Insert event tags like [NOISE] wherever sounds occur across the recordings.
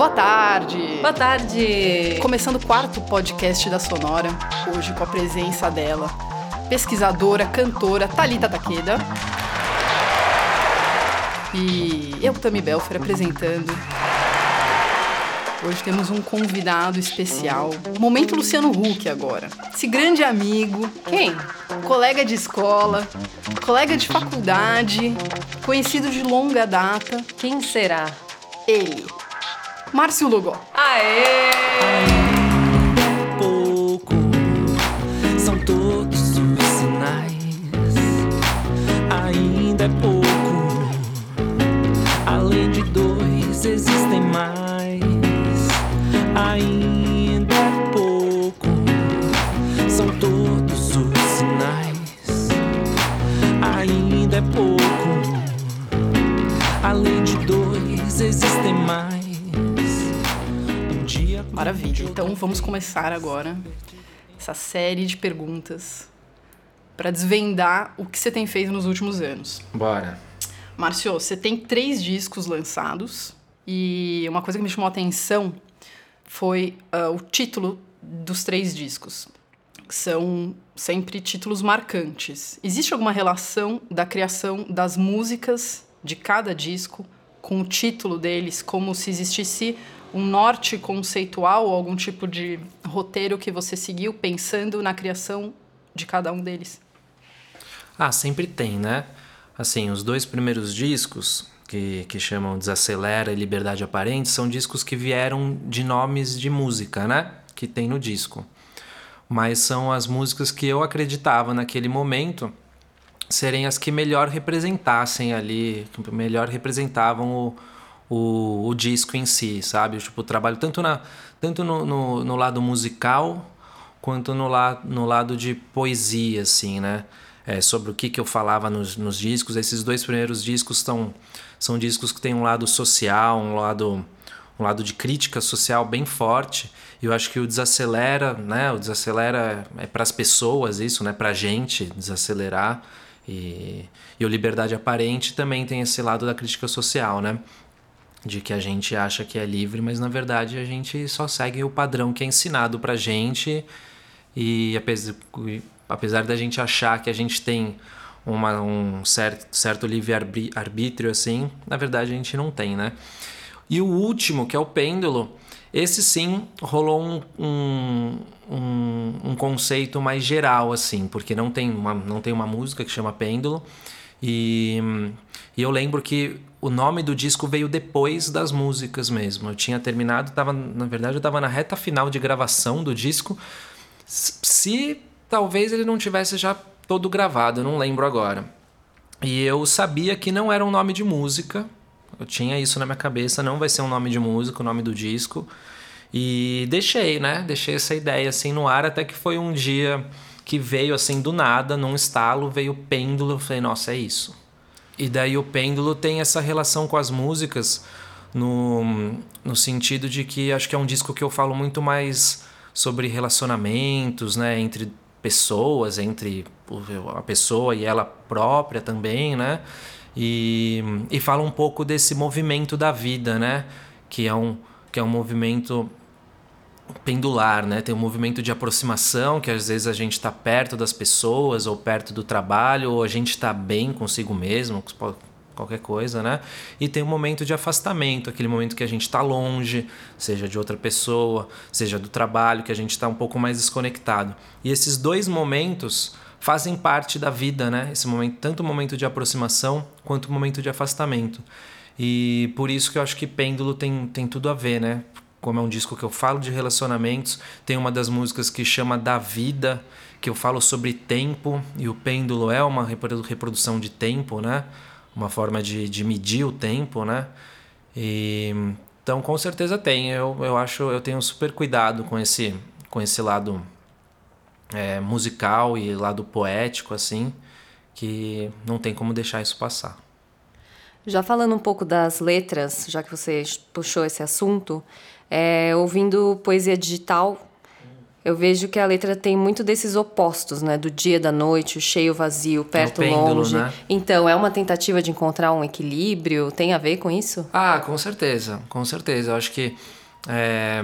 Boa tarde! Boa tarde! Começando o quarto podcast da Sonora, hoje com a presença dela, pesquisadora, cantora Talita Takeda. E eu, Tami Belfer, apresentando. Hoje temos um convidado especial. Momento Luciano Huck agora. Esse grande amigo. Quem? Colega de escola, colega de faculdade, conhecido de longa data. Quem será? Ele. Márcio Lugo. Aê! pouco são todos os sinais. Ainda é pouco. Além de dois, existem mais. Ainda é pouco. São todos os sinais. Ainda é pouco. Além de dois, existem mais. Maravilha. Então vamos começar agora essa série de perguntas para desvendar o que você tem feito nos últimos anos. Bora. Márcio, você tem três discos lançados e uma coisa que me chamou a atenção foi ah, o título dos três discos. São sempre títulos marcantes. Existe alguma relação da criação das músicas de cada disco com o título deles, como se existisse um norte conceitual algum tipo de roteiro que você seguiu pensando na criação de cada um deles? Ah, sempre tem, né? Assim, os dois primeiros discos, que, que chamam Desacelera e Liberdade Aparente, são discos que vieram de nomes de música, né? Que tem no disco. Mas são as músicas que eu acreditava naquele momento serem as que melhor representassem ali, que melhor representavam o, o, o disco em si, sabe? Tipo, trabalho tanto, na, tanto no, no, no lado musical quanto no, la, no lado de poesia, assim, né? É, sobre o que, que eu falava nos, nos discos. Esses dois primeiros discos são, são discos que têm um lado social, um lado, um lado de crítica social bem forte. E eu acho que o desacelera, né? O desacelera é para as pessoas isso, né? Para a gente desacelerar. E, e o liberdade aparente também tem esse lado da crítica social, né? De que a gente acha que é livre, mas na verdade a gente só segue o padrão que é ensinado pra gente e apesar, apesar da gente achar que a gente tem uma, um certo, certo livre-arbítrio assim, na verdade a gente não tem, né? E o último, que é o pêndulo, esse sim rolou um, um, um, um conceito mais geral, assim, porque não tem, uma, não tem uma música que chama pêndulo, e, e eu lembro que o nome do disco veio depois das músicas mesmo. Eu tinha terminado, tava, na verdade, eu estava na reta final de gravação do disco. Se talvez ele não tivesse já todo gravado, eu não lembro agora. E eu sabia que não era um nome de música. Eu tinha isso na minha cabeça, não vai ser um nome de música, o nome do disco. E deixei, né? Deixei essa ideia assim no ar até que foi um dia que veio assim do nada, num estalo, veio o pêndulo. Eu falei, nossa, é isso. E daí o pêndulo tem essa relação com as músicas no, no sentido de que acho que é um disco que eu falo muito mais sobre relacionamentos, né, entre pessoas, entre a pessoa e ela própria também, né? E, e fala um pouco desse movimento da vida, né? Que é um, que é um movimento pendular, né? Tem um movimento de aproximação, que às vezes a gente está perto das pessoas, ou perto do trabalho, ou a gente está bem consigo mesmo, qualquer coisa, né? E tem um momento de afastamento, aquele momento que a gente está longe, seja de outra pessoa, seja do trabalho, que a gente está um pouco mais desconectado. E esses dois momentos fazem parte da vida, né? Esse momento, tanto o momento de aproximação quanto o momento de afastamento. E por isso que eu acho que Pêndulo tem, tem tudo a ver, né? Como é um disco que eu falo de relacionamentos, tem uma das músicas que chama Da Vida, que eu falo sobre tempo, e o pêndulo é uma reprodução de tempo, né? Uma forma de, de medir o tempo, né? E, então, com certeza tem. Eu, eu acho, eu tenho super cuidado com esse, com esse lado é, musical e lado poético, assim, que não tem como deixar isso passar. Já falando um pouco das letras, já que você puxou esse assunto, é, ouvindo poesia digital, eu vejo que a letra tem muito desses opostos, né? Do dia, da noite, o cheio, vazio, perto, É pêndulo, longe. né? Então, é uma tentativa de encontrar um equilíbrio? Tem a ver com isso? Ah, com certeza, com certeza. Eu acho que é,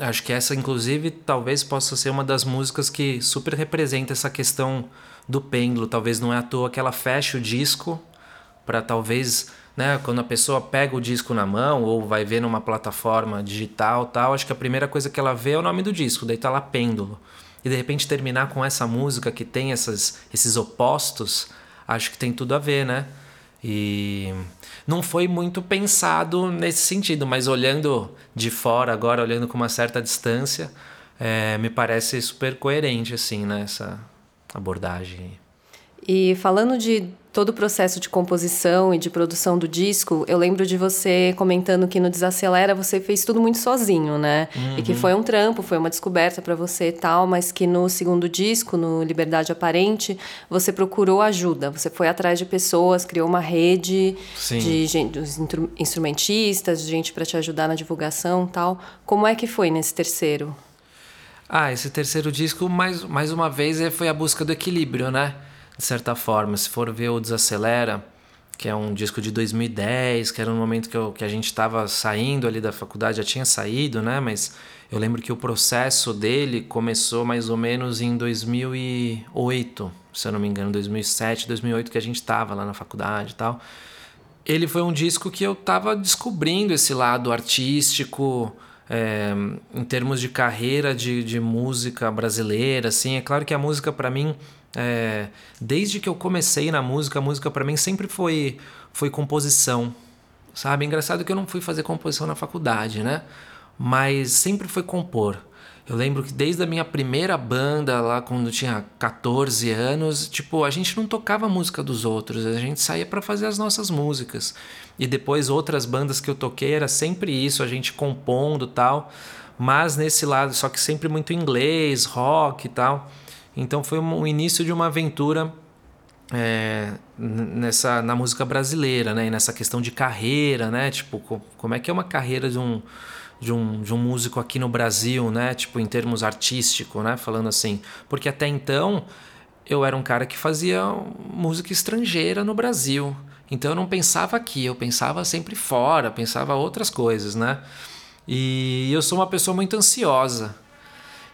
acho que essa, inclusive, talvez possa ser uma das músicas que super representa essa questão do pêndulo. Talvez não é à toa que ela fecha o disco para talvez, né, quando a pessoa pega o disco na mão ou vai ver numa plataforma digital, tal, acho que a primeira coisa que ela vê é o nome do disco, daí tá lá pêndulo. E de repente terminar com essa música que tem essas, esses opostos, acho que tem tudo a ver, né? E não foi muito pensado nesse sentido, mas olhando de fora agora, olhando com uma certa distância, é, me parece super coerente, assim, né? Essa abordagem. E falando de todo o processo de composição e de produção do disco, eu lembro de você comentando que no Desacelera você fez tudo muito sozinho, né? E que foi um trampo, foi uma descoberta para você e tal, mas que no segundo disco, no Liberdade Aparente, você procurou ajuda. Você foi atrás de pessoas, criou uma rede Sim. de gente, dos instru- instrumentistas, de gente para te ajudar na divulgação e tal. Como é que foi nesse terceiro? Ah, esse terceiro disco, mais, mais uma vez, é- foi a busca do equilíbrio, né? De certa forma. Se for ver o Desacelera, que é um disco de 2010, que era um momento que, eu, que a gente estava saindo ali da faculdade, já tinha saído, né? Mas eu lembro que o processo dele começou mais ou menos em 2008, se eu não me engano, 2007, 2008, que a gente estava lá na faculdade e tal ele foi um disco que eu tava descobrindo esse lado artístico é, em termos de carreira de, de música brasileira assim é claro que a música para mim é, desde que eu comecei na música a música para mim sempre foi foi composição sabe engraçado que eu não fui fazer composição na faculdade né mas sempre foi compor eu lembro que desde a minha primeira banda, lá quando eu tinha 14 anos, tipo, a gente não tocava a música dos outros, a gente saía para fazer as nossas músicas. E depois outras bandas que eu toquei era sempre isso, a gente compondo tal, mas nesse lado, só que sempre muito inglês, rock e tal. Então foi o início de uma aventura é, nessa na música brasileira, né? E nessa questão de carreira, né? Tipo, co- como é que é uma carreira de um de um, de um músico aqui no Brasil, né? Tipo, em termos artístico, né? Falando assim. Porque até então eu era um cara que fazia música estrangeira no Brasil. Então eu não pensava aqui, eu pensava sempre fora, pensava outras coisas, né? E eu sou uma pessoa muito ansiosa.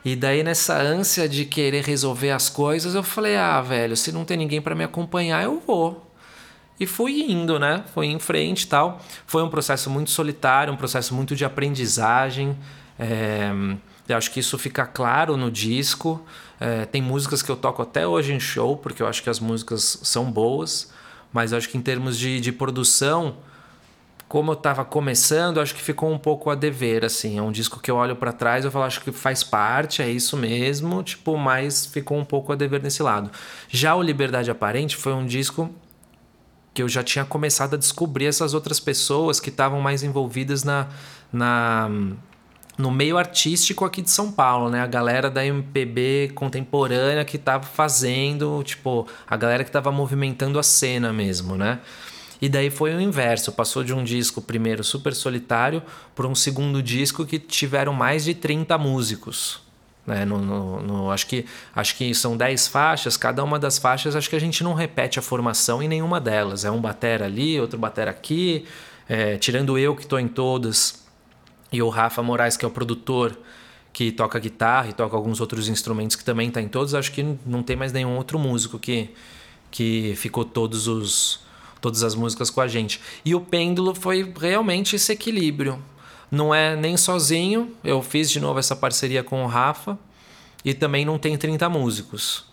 E daí nessa ânsia de querer resolver as coisas, eu falei: "Ah, velho, se não tem ninguém para me acompanhar, eu vou". E fui indo, né? Fui em frente tal. Foi um processo muito solitário, um processo muito de aprendizagem. É, eu acho que isso fica claro no disco. É, tem músicas que eu toco até hoje em show, porque eu acho que as músicas são boas. Mas eu acho que em termos de, de produção, como eu tava começando, acho que ficou um pouco a dever, assim. É um disco que eu olho para trás e eu falo, acho que faz parte, é isso mesmo, tipo, mas ficou um pouco a dever nesse lado. Já o Liberdade Aparente foi um disco que eu já tinha começado a descobrir essas outras pessoas que estavam mais envolvidas na, na no meio artístico aqui de São Paulo, né? A galera da MPB contemporânea que tava fazendo, tipo, a galera que tava movimentando a cena mesmo, né? E daí foi o inverso, passou de um disco primeiro super solitário para um segundo disco que tiveram mais de 30 músicos. Né? No, no, no- acho, que, acho que são 10 faixas, cada uma das faixas acho que a gente não repete a formação em nenhuma delas. É um batera ali, outro batera aqui, é, tirando eu que estou em todas, e o Rafa Moraes, que é o produtor, que toca guitarra e toca alguns outros instrumentos que também está em todos, acho que não tem mais nenhum outro músico que, que ficou todos os, todas as músicas com a gente. E o Pêndulo foi realmente esse equilíbrio. Não é nem sozinho, eu fiz de novo essa parceria com o Rafa, e também não tem 30 músicos.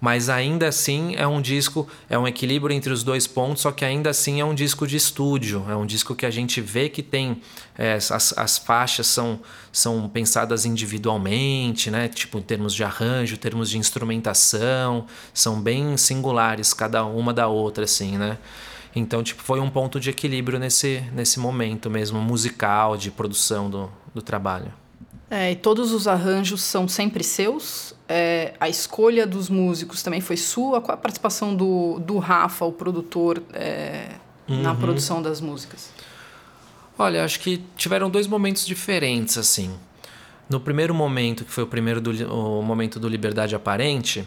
Mas ainda assim é um disco, é um equilíbrio entre os dois pontos, só que ainda assim é um disco de estúdio. É um disco que a gente vê que tem. é, as, as faixas são, são pensadas individualmente, né? Tipo, em termos de arranjo, termos de instrumentação, são bem singulares cada uma da outra, assim, né? Então, tipo, foi um ponto de equilíbrio nesse, nesse momento mesmo, musical, de produção do, do trabalho. É, e todos os arranjos são sempre seus. É, a escolha dos músicos também foi sua. Qual a participação do, do Rafa, o produtor, é, na produção das músicas? Olha, acho que tiveram dois momentos diferentes, assim. no primeiro momento, que foi o primeiro do, o momento do Liberdade Aparente,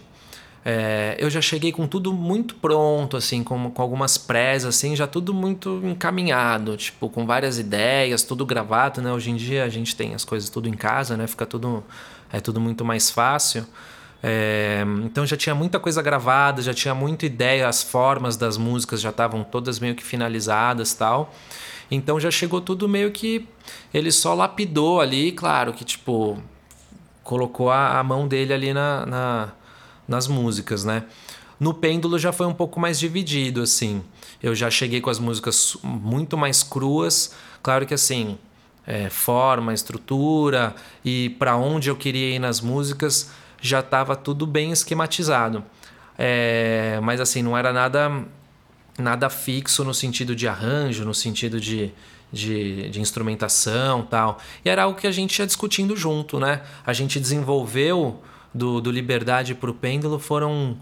é, eu já cheguei com tudo muito pronto, assim, com, com algumas presas, assim, já tudo muito encaminhado, tipo, com várias ideias, tudo gravado, né? Hoje em dia a gente tem as coisas tudo em casa, né? Fica tudo, é tudo muito mais fácil. É, então já tinha muita coisa gravada, já tinha muita ideia, as formas das músicas já estavam todas meio que finalizadas tal. Então já chegou tudo meio que ele só lapidou ali, claro que tipo colocou a, a mão dele ali na, na nas músicas, né? No Pêndulo já foi um pouco mais dividido, assim. Eu já cheguei com as músicas muito mais cruas. Claro que, assim, é, forma, estrutura e para onde eu queria ir nas músicas já estava tudo bem esquematizado. É, mas, assim, não era nada, nada fixo no sentido de arranjo, no sentido de, de, de, instrumentação tal. E era algo que a gente ia discutindo junto, né? A gente desenvolveu do, do Liberdade para o Pêndulo foram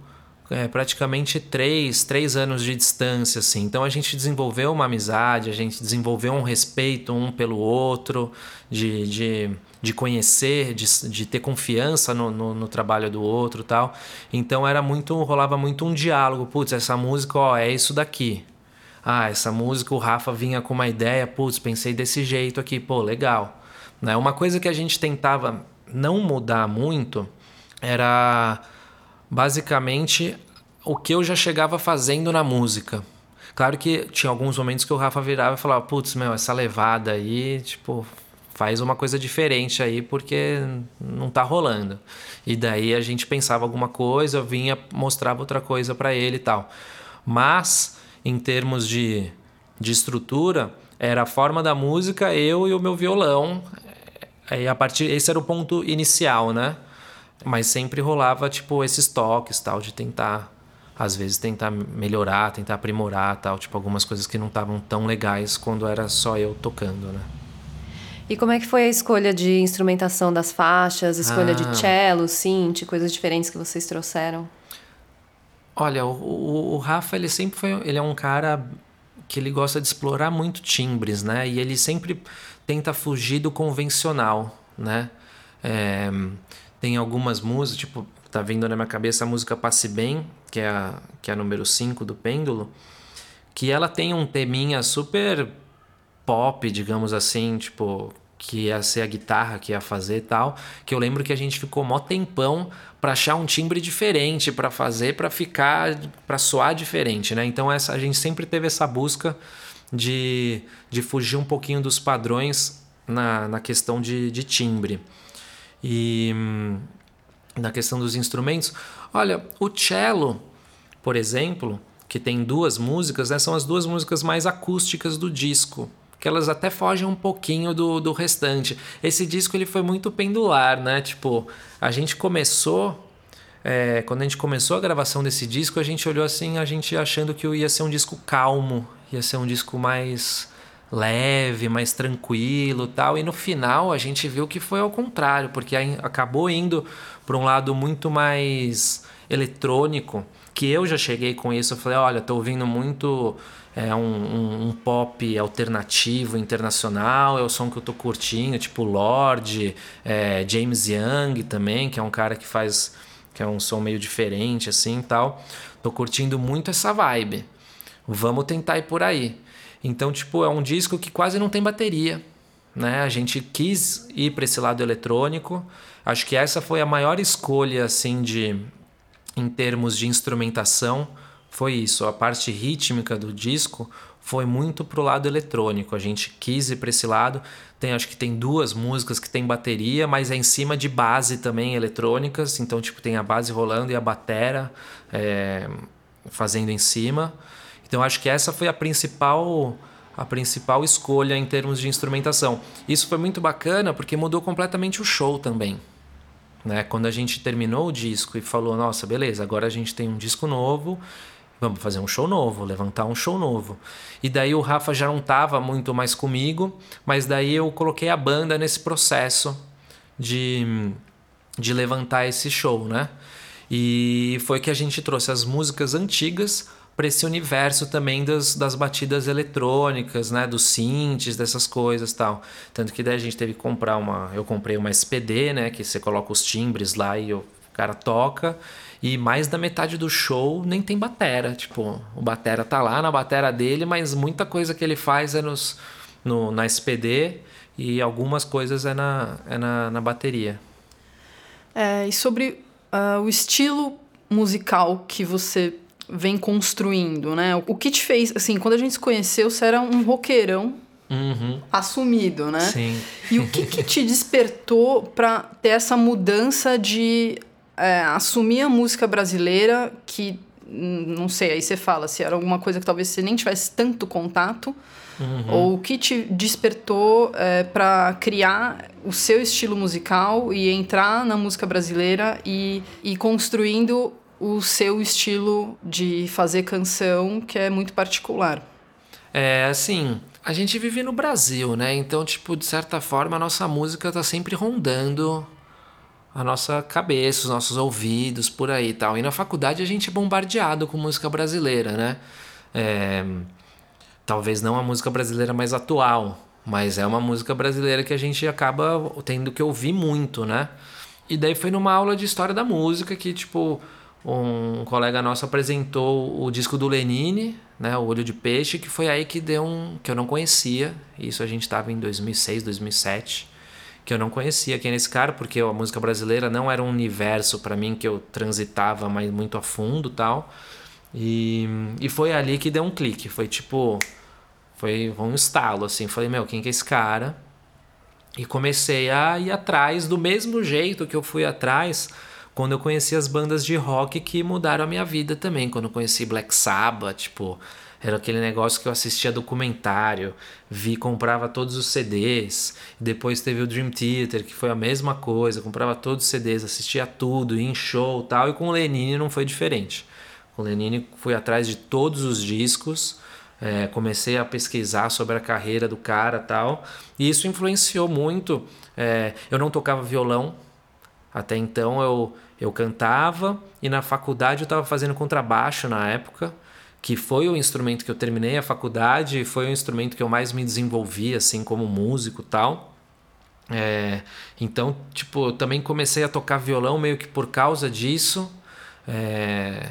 é, praticamente três, três anos de distância, assim. Então a gente desenvolveu uma amizade, a gente desenvolveu um respeito um pelo outro, de, de, de conhecer, de, de ter confiança no, no, no trabalho do outro tal. Então era muito, rolava muito um diálogo. Putz, essa música, ó, é isso daqui. Ah, essa música o Rafa vinha com uma ideia, putz, pensei desse jeito aqui, pô, legal. Né? Uma coisa que a gente tentava não mudar muito era basicamente o que eu já chegava fazendo na música. Claro que tinha alguns momentos que o Rafa virava e falava: Putz, meu, essa levada aí, tipo, faz uma coisa diferente aí porque não tá rolando. E daí a gente pensava alguma coisa, vinha, mostrava outra coisa para ele e tal. Mas, em termos de, de estrutura, era a forma da música, eu e o meu violão. Aí a partir, esse era o ponto inicial, né? Mas sempre rolava, tipo, esses toques, tal, de tentar, às vezes, tentar melhorar, tentar aprimorar, tal, tipo, algumas coisas que não estavam tão legais quando era só eu tocando, né? E como é que foi a escolha de instrumentação das faixas, escolha ah. de cello, synth, coisas diferentes que vocês trouxeram? Olha, o, o, o, Rafa, ele sempre foi, ele é um cara que ele gosta de explorar muito timbres, né? E ele sempre tenta fugir do convencional, né? É, tem algumas músicas, tipo, tá vindo na minha cabeça a música Passe Bem, que é a, que é a número 5 do Pêndulo, que ela tem um teminha super pop, digamos assim, tipo, que ia ser a guitarra que ia fazer e tal, que eu lembro que a gente ficou mó tempão para achar um timbre diferente para fazer, para ficar, para soar diferente, né? Então essa a gente sempre teve essa busca de, de fugir um pouquinho dos padrões na, na questão de, de timbre. E hum, na questão dos instrumentos, olha, o cello, por exemplo, que tem duas músicas, né, são as duas músicas mais acústicas do disco que elas até fogem um pouquinho do, do restante. Esse disco ele foi muito pendular, né? Tipo, a gente começou é, quando a gente começou a gravação desse disco, a gente olhou assim, a gente achando que ia ser um disco calmo, ia ser um disco mais leve, mais tranquilo tal. E no final a gente viu que foi ao contrário, porque acabou indo para um lado muito mais eletrônico. Que eu já cheguei com isso, eu falei, olha, tô ouvindo muito é, um, um, um, pop alternativo internacional, é o som que eu tô curtindo, tipo Lorde, é, James Young também, que é um cara que faz que é um som meio diferente assim tal. Tô curtindo muito essa vibe. Vamos tentar ir por aí. Então, tipo, é um disco que quase não tem bateria, né? A gente quis ir para esse lado eletrônico. Acho que essa foi a maior escolha assim de em termos de instrumentação, foi isso. A parte rítmica do disco foi muito pro lado eletrônico. A gente quis ir para esse lado. Tem, acho que tem duas músicas que tem bateria, mas é em cima de base também eletrônicas. Então, tipo, tem a base rolando e a batera é, fazendo em cima. Então acho que essa foi a principal a principal escolha em termos de instrumentação. Isso foi muito bacana porque mudou completamente o show também. Né? Quando a gente terminou o disco e falou, nossa, beleza, agora a gente tem um disco novo, vamos fazer um show novo, levantar um show novo. E daí o Rafa já não estava muito mais comigo, mas daí eu coloquei a banda nesse processo de, de levantar esse show, né? E foi que a gente trouxe as músicas antigas para esse universo também das, das batidas eletrônicas, né, dos synths, dessas coisas, tal. Tanto que daí a gente teve que comprar uma, eu comprei uma SPD, né, que você coloca os timbres lá e o cara toca. E mais da metade do show nem tem batera, tipo, o batera tá lá na batera dele, mas muita coisa que ele faz é nos no, na SPD e algumas coisas é na, é na, na bateria. É, e sobre uh, o estilo musical que você vem construindo, né? O que te fez, assim, quando a gente se conheceu, você era um roqueirão Uhum. assumido, né? Sim. E o que, que te despertou para ter essa mudança de é, assumir a música brasileira que não sei, aí você fala se era alguma coisa que talvez você nem tivesse tanto contato, ou o que te despertou é, para criar o seu estilo musical e entrar na música brasileira e, e construindo o seu estilo de fazer canção, que é muito particular. É, assim, a gente vive no Brasil, né? Então, tipo, de certa forma, a nossa música tá sempre rondando a nossa cabeça, os nossos ouvidos, por aí e tal. E na faculdade a gente é bombardeado com música brasileira, né? É, talvez não a música brasileira mais atual, mas é uma música brasileira que a gente acaba tendo que ouvir muito, né? E daí foi numa aula de história da música que, tipo, um colega nosso apresentou o disco do Lenine, né, o Olho de Peixe, que foi aí que deu um que eu não conhecia. Isso a gente estava em 2006, 2007, que eu não conhecia quem era esse cara, porque a música brasileira não era um universo para mim que eu transitava mais muito a fundo, tal. E, e foi ali que deu um clique, foi tipo foi um estalo assim, falei, meu, quem que é esse cara? E comecei a ir atrás do mesmo jeito que eu fui atrás quando eu conheci as bandas de rock que mudaram a minha vida também. Quando eu conheci Black Sabbath, tipo, era aquele negócio que eu assistia documentário, vi, comprava todos os CDs. Depois teve o Dream Theater, que foi a mesma coisa, comprava todos os CDs, assistia tudo, ia em show tal. E com o Lenine não foi diferente. Com o Lenine fui atrás de todos os discos. É, comecei a pesquisar sobre a carreira do cara tal e isso influenciou muito é, eu não tocava violão até então eu, eu cantava e na faculdade eu estava fazendo contrabaixo na época, que foi o instrumento que eu terminei a faculdade, foi o instrumento que eu mais me desenvolvi assim como músico tal. É, então, tipo, eu também comecei a tocar violão meio que por causa disso. É,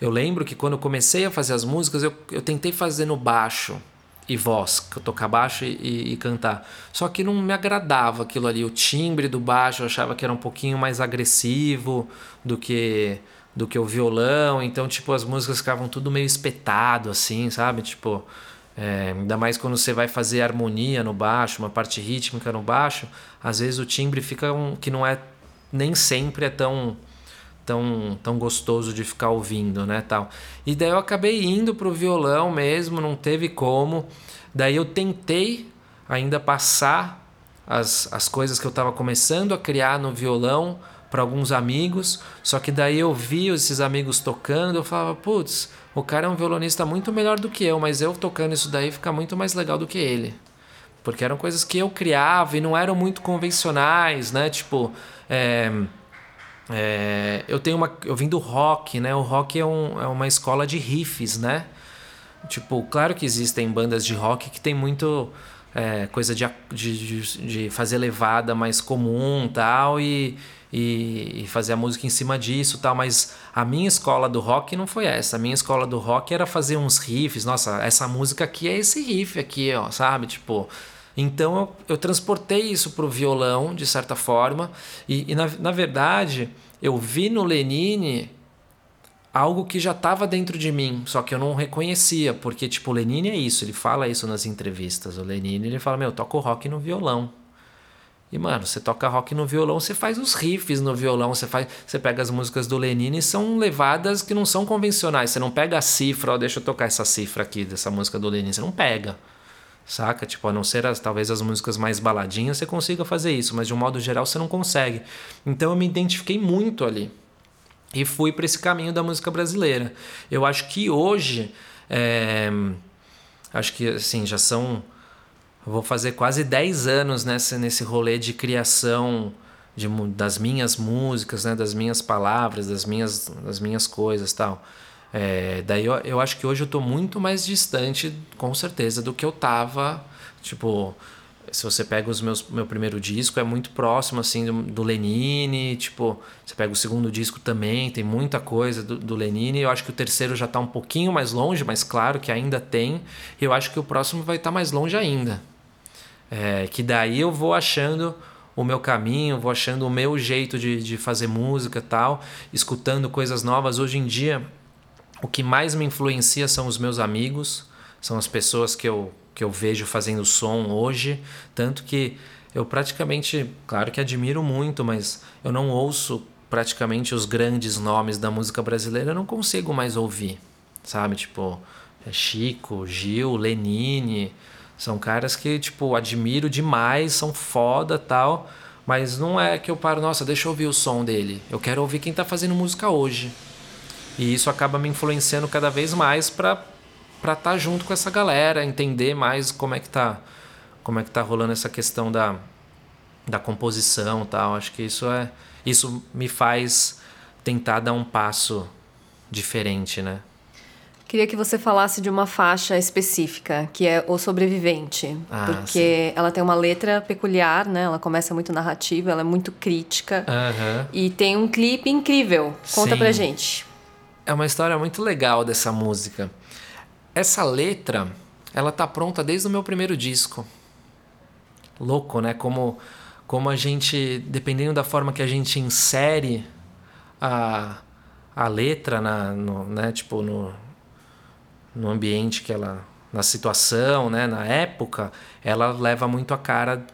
eu lembro que quando eu comecei a fazer as músicas, eu, eu tentei fazer no baixo e voz, tocar baixo e, e, cantar. Só que não me agradava aquilo ali, o timbre do baixo eu achava que era um pouquinho mais agressivo do que do que o violão, então tipo as músicas ficavam tudo meio espetado assim, sabe? Tipo, é, ainda mais quando você vai fazer harmonia no baixo, uma parte rítmica no baixo, às vezes o timbre fica um, que não é nem sempre é tão tão, tão gostoso de ficar ouvindo, né, tal. E daí eu acabei indo pro violão mesmo, não teve como. Daí eu tentei ainda passar as, as coisas que eu estava começando a criar no violão para alguns amigos, só que daí eu vi esses amigos tocando, eu falava, putz, o cara é um violonista muito melhor do que eu, mas eu tocando isso daí fica muito mais legal do que ele. Porque eram coisas que eu criava e não eram muito convencionais, né? Tipo, é, é, eu tenho uma. Eu vim do rock, né? O rock é, um, é uma escola de riffs, né? Tipo, claro que existem bandas de rock que tem muito é, coisa de, de, de, fazer levada mais comum tal e, e, e, fazer a música em cima disso tal, mas a minha escola do rock não foi essa. A minha escola do rock era fazer uns riffs. Nossa, essa música aqui é esse riff aqui, ó, sabe? Tipo, então eu, eu transportei isso para o violão, de certa forma, e, e na, na verdade eu vi no Lenine algo que já estava dentro de mim, só que eu não reconhecia, porque tipo, o Lenine é isso, ele fala isso nas entrevistas. O Lenine ele fala: Meu, eu toco rock no violão. E, mano, você toca rock no violão, você faz os riffs no violão, você faz, você pega as músicas do Lenine e são levadas que não são convencionais. Você não pega a cifra, ó, deixa eu tocar essa cifra aqui dessa música do Lenine, você não pega saca? Tipo, a não ser as, talvez as músicas mais baladinhas você consiga fazer isso, mas de um modo geral você não consegue. Então eu me identifiquei muito ali e fui para esse caminho da música brasileira. Eu acho que hoje, é, acho que assim, já são. vou fazer quase 10 anos nessa, nesse rolê de criação de, das minhas músicas, né, das minhas palavras, das minhas, das minhas coisas tal. É, daí eu, eu acho que hoje eu tô muito mais distante, com certeza, do que eu tava. Tipo, se você pega os meus meu primeiro disco é muito próximo assim do, do Lenine tipo você pega o segundo disco também tem muita coisa do, do Lenine eu acho que o terceiro já está um pouquinho mais longe mas claro que ainda tem eu acho que o próximo vai estar tá mais longe ainda é, que daí eu vou achando o meu caminho vou achando o meu jeito de, de fazer música tal escutando coisas novas hoje em dia o que mais me influencia são os meus amigos são as pessoas que eu que eu vejo fazendo som hoje, tanto que eu praticamente, claro que admiro muito, mas eu não ouço praticamente os grandes nomes da música brasileira, eu não consigo mais ouvir, sabe? Tipo, é Chico, Gil, Lenine, são caras que, tipo, admiro demais, são foda tal, mas não é que eu paro, nossa, deixa eu ouvir o som dele. Eu quero ouvir quem tá fazendo música hoje. E isso acaba me influenciando cada vez mais para para estar tá junto com essa galera, entender mais como é que tá, como é que tá rolando essa questão da, da composição, tal. Acho que isso é isso me faz tentar dar um passo diferente, né? Queria que você falasse de uma faixa específica, que é O Sobrevivente. Ah, porque sim. ela tem uma letra peculiar, né? Ela começa muito narrativa, ela é muito crítica. Uhum. E tem um clipe incrível. Conta sim. pra gente. É uma história muito legal dessa música. Essa letra, ela tá pronta desde o meu primeiro disco. Louco, né? Como, como a gente, dependendo da forma que a gente insere a, a letra na, no, né? tipo, no, no ambiente que ela. na situação, né? na época, ela leva muito a cara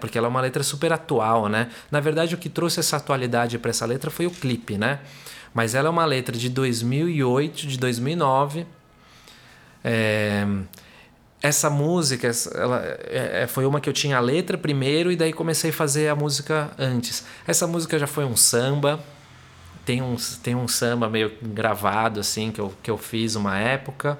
porque ela é uma letra super atual, né? Na verdade, o que trouxe essa atualidade para essa letra foi o clipe, né? Mas ela é uma letra de 2008, de 2009 é, essa música ela, é, é, foi uma que eu tinha a letra primeiro e daí comecei a fazer a música antes. Essa música já foi um samba, tem um, tem um samba meio gravado assim que eu, que eu fiz uma época.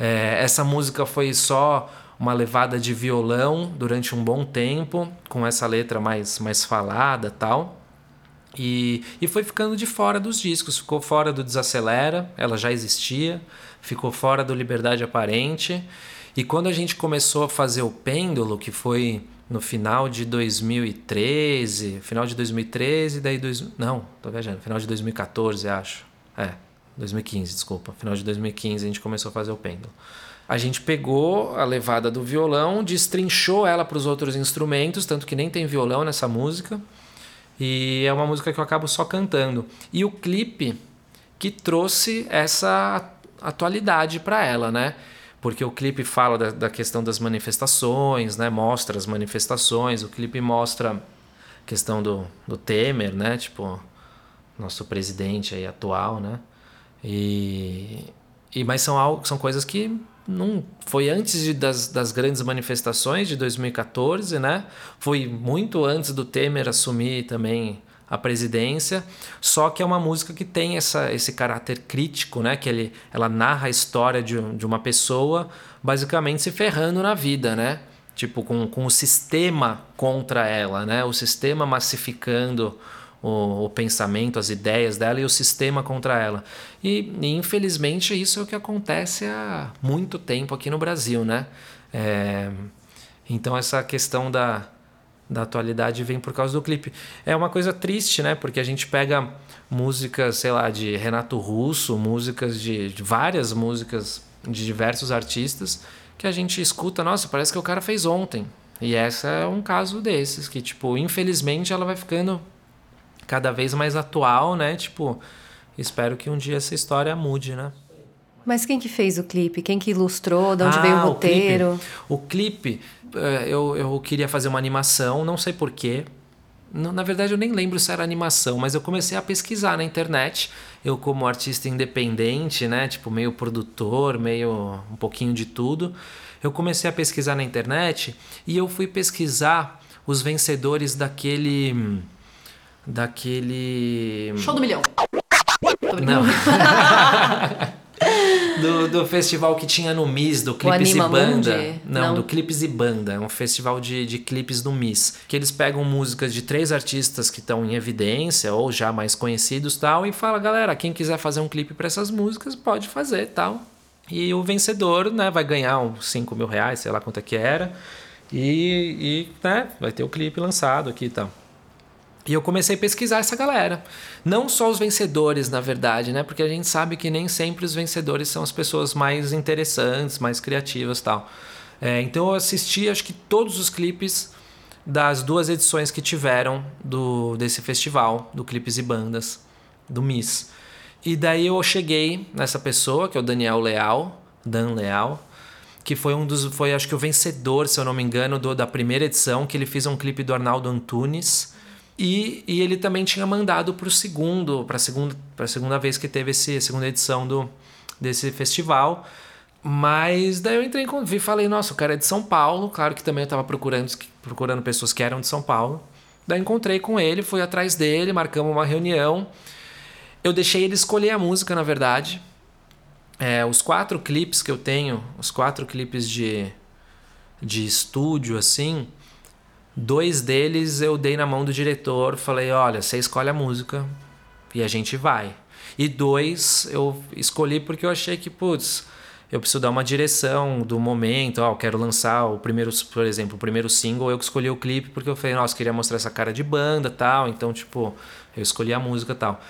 É, essa música foi só uma levada de violão durante um bom tempo, com essa letra mais, mais falada tal. E, e foi ficando de fora dos discos, ficou fora do Desacelera, ela já existia ficou fora do Liberdade Aparente. E quando a gente começou a fazer o Pêndulo, que foi no final de 2013, final de 2013, daí dois, não, tô viajando, final de 2014, acho. É, 2015, desculpa. Final de 2015 a gente começou a fazer o Pêndulo. A gente pegou a levada do violão, destrinchou ela para os outros instrumentos, tanto que nem tem violão nessa música. E é uma música que eu acabo só cantando. E o clipe que trouxe essa atualidade para ela, né? Porque o clipe fala da, da, questão das manifestações, né? Mostra as manifestações, o clipe mostra a questão do, do Temer, né? Tipo, nosso presidente aí atual, né? E, e mas são, são coisas que não foi antes de, das, das grandes manifestações de 2014, né? Foi muito antes do Temer assumir também a presidência, só que é uma música que tem essa, esse caráter crítico, né? Que ele, ela narra a história de, de uma pessoa basicamente se ferrando na vida, né? Tipo, com, com o sistema contra ela, né? O sistema massificando o, o pensamento, as ideias dela e o sistema contra ela. E, e, infelizmente isso é o que acontece há muito tempo aqui no Brasil, né? É, então essa questão da, da atualidade vem por causa do clipe. É uma coisa triste, né? Porque a gente pega músicas, sei lá, de Renato Russo, músicas de, de várias músicas de diversos artistas que a gente escuta, nossa, parece que o cara fez ontem. E essa é um caso desses, que, tipo, infelizmente ela vai ficando cada vez mais atual, né? Tipo, espero que um dia essa história mude, né? Mas quem que fez o clipe? Quem que ilustrou? De onde ah, veio o roteiro? O clipe, o clipe é, eu, eu queria fazer uma animação, não sei porquê. Na verdade, eu nem lembro se era animação, mas eu comecei a pesquisar na internet. Eu, como artista independente, né? Tipo, meio produtor, meio um pouquinho de tudo. Eu comecei a pesquisar na internet e eu fui pesquisar os vencedores daquele. Daquele. Show do milhão. Não. [LAUGHS] do, do festival que tinha no MIS, do Clipes e Banda. Não, Não. do Clipes e Banda. É um festival de, de clipes do MIS. Que eles pegam músicas de três artistas que estão em evidência ou já mais conhecidos tal. E fala, galera, quem quiser fazer um clipe para essas músicas, pode fazer tal. E o vencedor, né, vai ganhar uns 5 mil reais, sei lá quanto é que era. E, e né, vai ter o clipe lançado aqui e tal. E eu comecei a pesquisar essa galera. Não só os vencedores, na verdade, né? Porque a gente sabe que nem sempre os vencedores são as pessoas mais interessantes, mais criativas tal. É, então eu assisti, acho que todos os clipes das duas edições que tiveram do desse festival, do Clipes e Bandas, do Miss. E daí eu cheguei nessa pessoa, que é o Daniel Leal, Dan Leal, que foi um dos. Foi acho que o vencedor, se eu não me engano, do, da primeira edição, que ele fez um clipe do Arnaldo Antunes. E, e ele também tinha mandado para o segundo, para a segunda, segunda vez que teve esse, a segunda edição do, desse festival. Mas daí eu entrei e falei, nossa, o cara é de São Paulo. Claro que também eu estava procurando, procurando pessoas que eram de São Paulo. Daí encontrei com ele, fui atrás dele, marcamos uma reunião. Eu deixei ele escolher a música, na verdade. É, os quatro clipes que eu tenho, os quatro clipes de, de estúdio, assim, dois deles eu dei na mão do diretor, falei, olha, você escolhe a música e a gente vai. E dois eu escolhi porque eu achei que, putz, eu preciso dar uma direção do momento, ó, eu quero lançar o primeiro, por exemplo, o primeiro single, eu que escolhi o clipe porque eu falei, nossa, queria mostrar essa cara de banda, tal, então, tipo, eu escolhi a música, tal.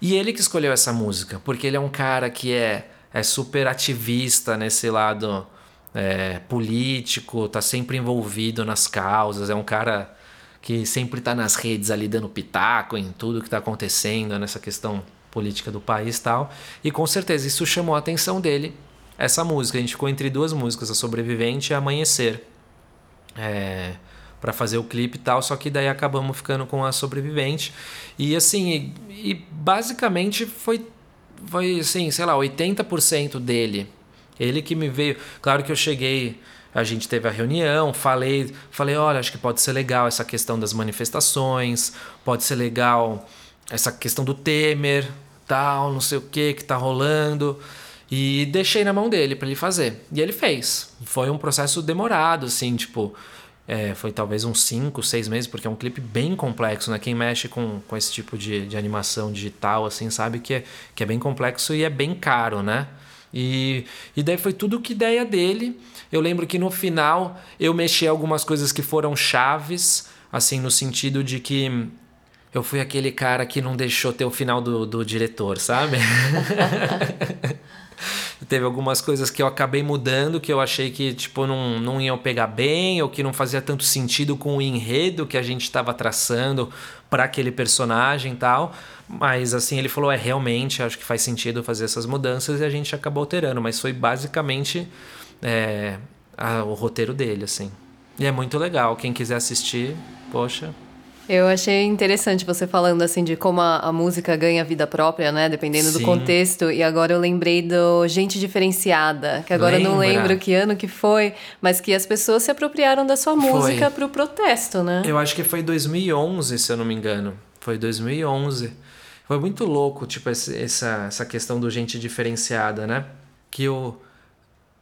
E ele que escolheu essa música, porque ele é um cara que é, é super ativista nesse lado é, político, tá sempre envolvido nas causas, é um cara que sempre tá nas redes ali dando pitaco em tudo que tá acontecendo nessa questão política do país e tal. E com certeza isso chamou a atenção dele, essa música. A gente ficou entre duas músicas, A Sobrevivente e Amanhecer. É, para fazer o clipe e tal, só que daí acabamos ficando com a sobrevivente. E assim, e, e basicamente foi foi assim, sei lá, 80% dele. Ele que me veio, claro que eu cheguei, a gente teve a reunião, falei, falei, olha, acho que pode ser legal essa questão das manifestações, pode ser legal essa questão do Temer, tal, não sei o que que tá rolando. E deixei na mão dele para ele fazer. E ele fez. Foi um processo demorado, assim, tipo, é, foi talvez uns 5, 6 meses, porque é um clipe bem complexo, né? Quem mexe com, com esse tipo de, de animação digital, assim, sabe que é, que é bem complexo e é bem caro, né? E, e daí foi tudo que ideia dele. Eu lembro que no final eu mexi algumas coisas que foram chaves, assim, no sentido de que eu fui aquele cara que não deixou ter o final do, do diretor, sabe? [LAUGHS] [LAUGHS] Teve algumas coisas que eu acabei mudando que eu achei que tipo não, não iam pegar bem ou que não fazia tanto sentido com o enredo que a gente estava traçando para aquele personagem e tal. Mas assim, ele falou: é realmente, acho que faz sentido fazer essas mudanças e a gente acabou alterando. Mas foi basicamente é, a- o roteiro dele, assim. E é muito legal. Quem quiser assistir, poxa, Eu achei interessante você falando assim de como a, a música ganha vida própria, né? Dependendo do Sim. contexto. E agora eu lembrei do Gente Diferenciada, que agora eu não Lembra? lembro que ano que foi, mas que as pessoas se apropriaram da sua música pro protesto, né? Eu acho que foi 2011, se eu não me engano. Foi 2011. Foi muito louco, tipo, essa, essa questão do gente diferenciada, né? Que eu,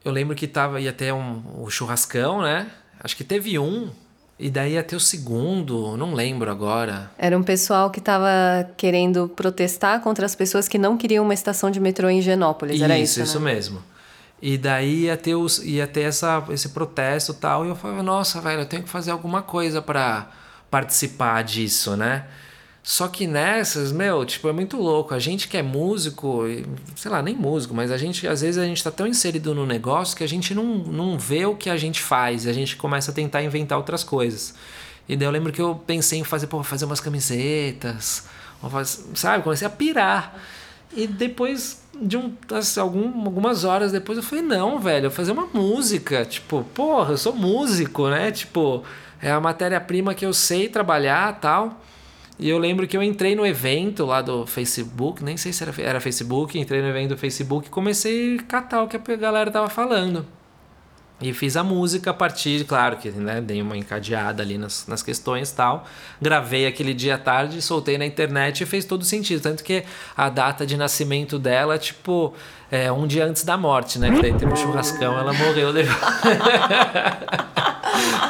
eu lembro que tava, ia ter um, o churrascão, né? Acho que teve um, e daí ia ter o segundo, não lembro agora. Era um pessoal que estava querendo protestar contra as pessoas que não queriam uma estação de metrô em Genópolis, era isso, isso né? mesmo. E daí ia ter, os, ia ter essa, esse protesto e tal. E eu falei, nossa, velho, eu tenho que fazer alguma coisa pra participar disso, né? Só que nessas, meu, tipo, é muito louco. A gente que é músico, sei lá, nem músico, mas a gente, às vezes, a gente tá tão inserido no negócio que a gente não, não vê o que a gente faz. A gente começa a tentar inventar outras coisas. E daí eu lembro que eu pensei em fazer, pô, fazer umas camisetas, sabe? Comecei a pirar. E depois de um, assim, algum, algumas horas depois eu falei, não, velho, fazer uma música. Tipo, porra, eu sou músico, né? Tipo, é a matéria-prima que eu sei trabalhar tal. E eu lembro que eu entrei no evento lá do Facebook, nem sei se era, era Facebook, entrei no evento do Facebook e comecei a catar o que a galera tava falando. E fiz a música a partir, claro que né, dei uma encadeada ali nas, nas questões tal. Gravei aquele dia à tarde, soltei na internet e fez todo sentido. Tanto que a data de nascimento dela, tipo, é um dia antes da morte, né? Que daí teve um churrascão, ela morreu. [LAUGHS]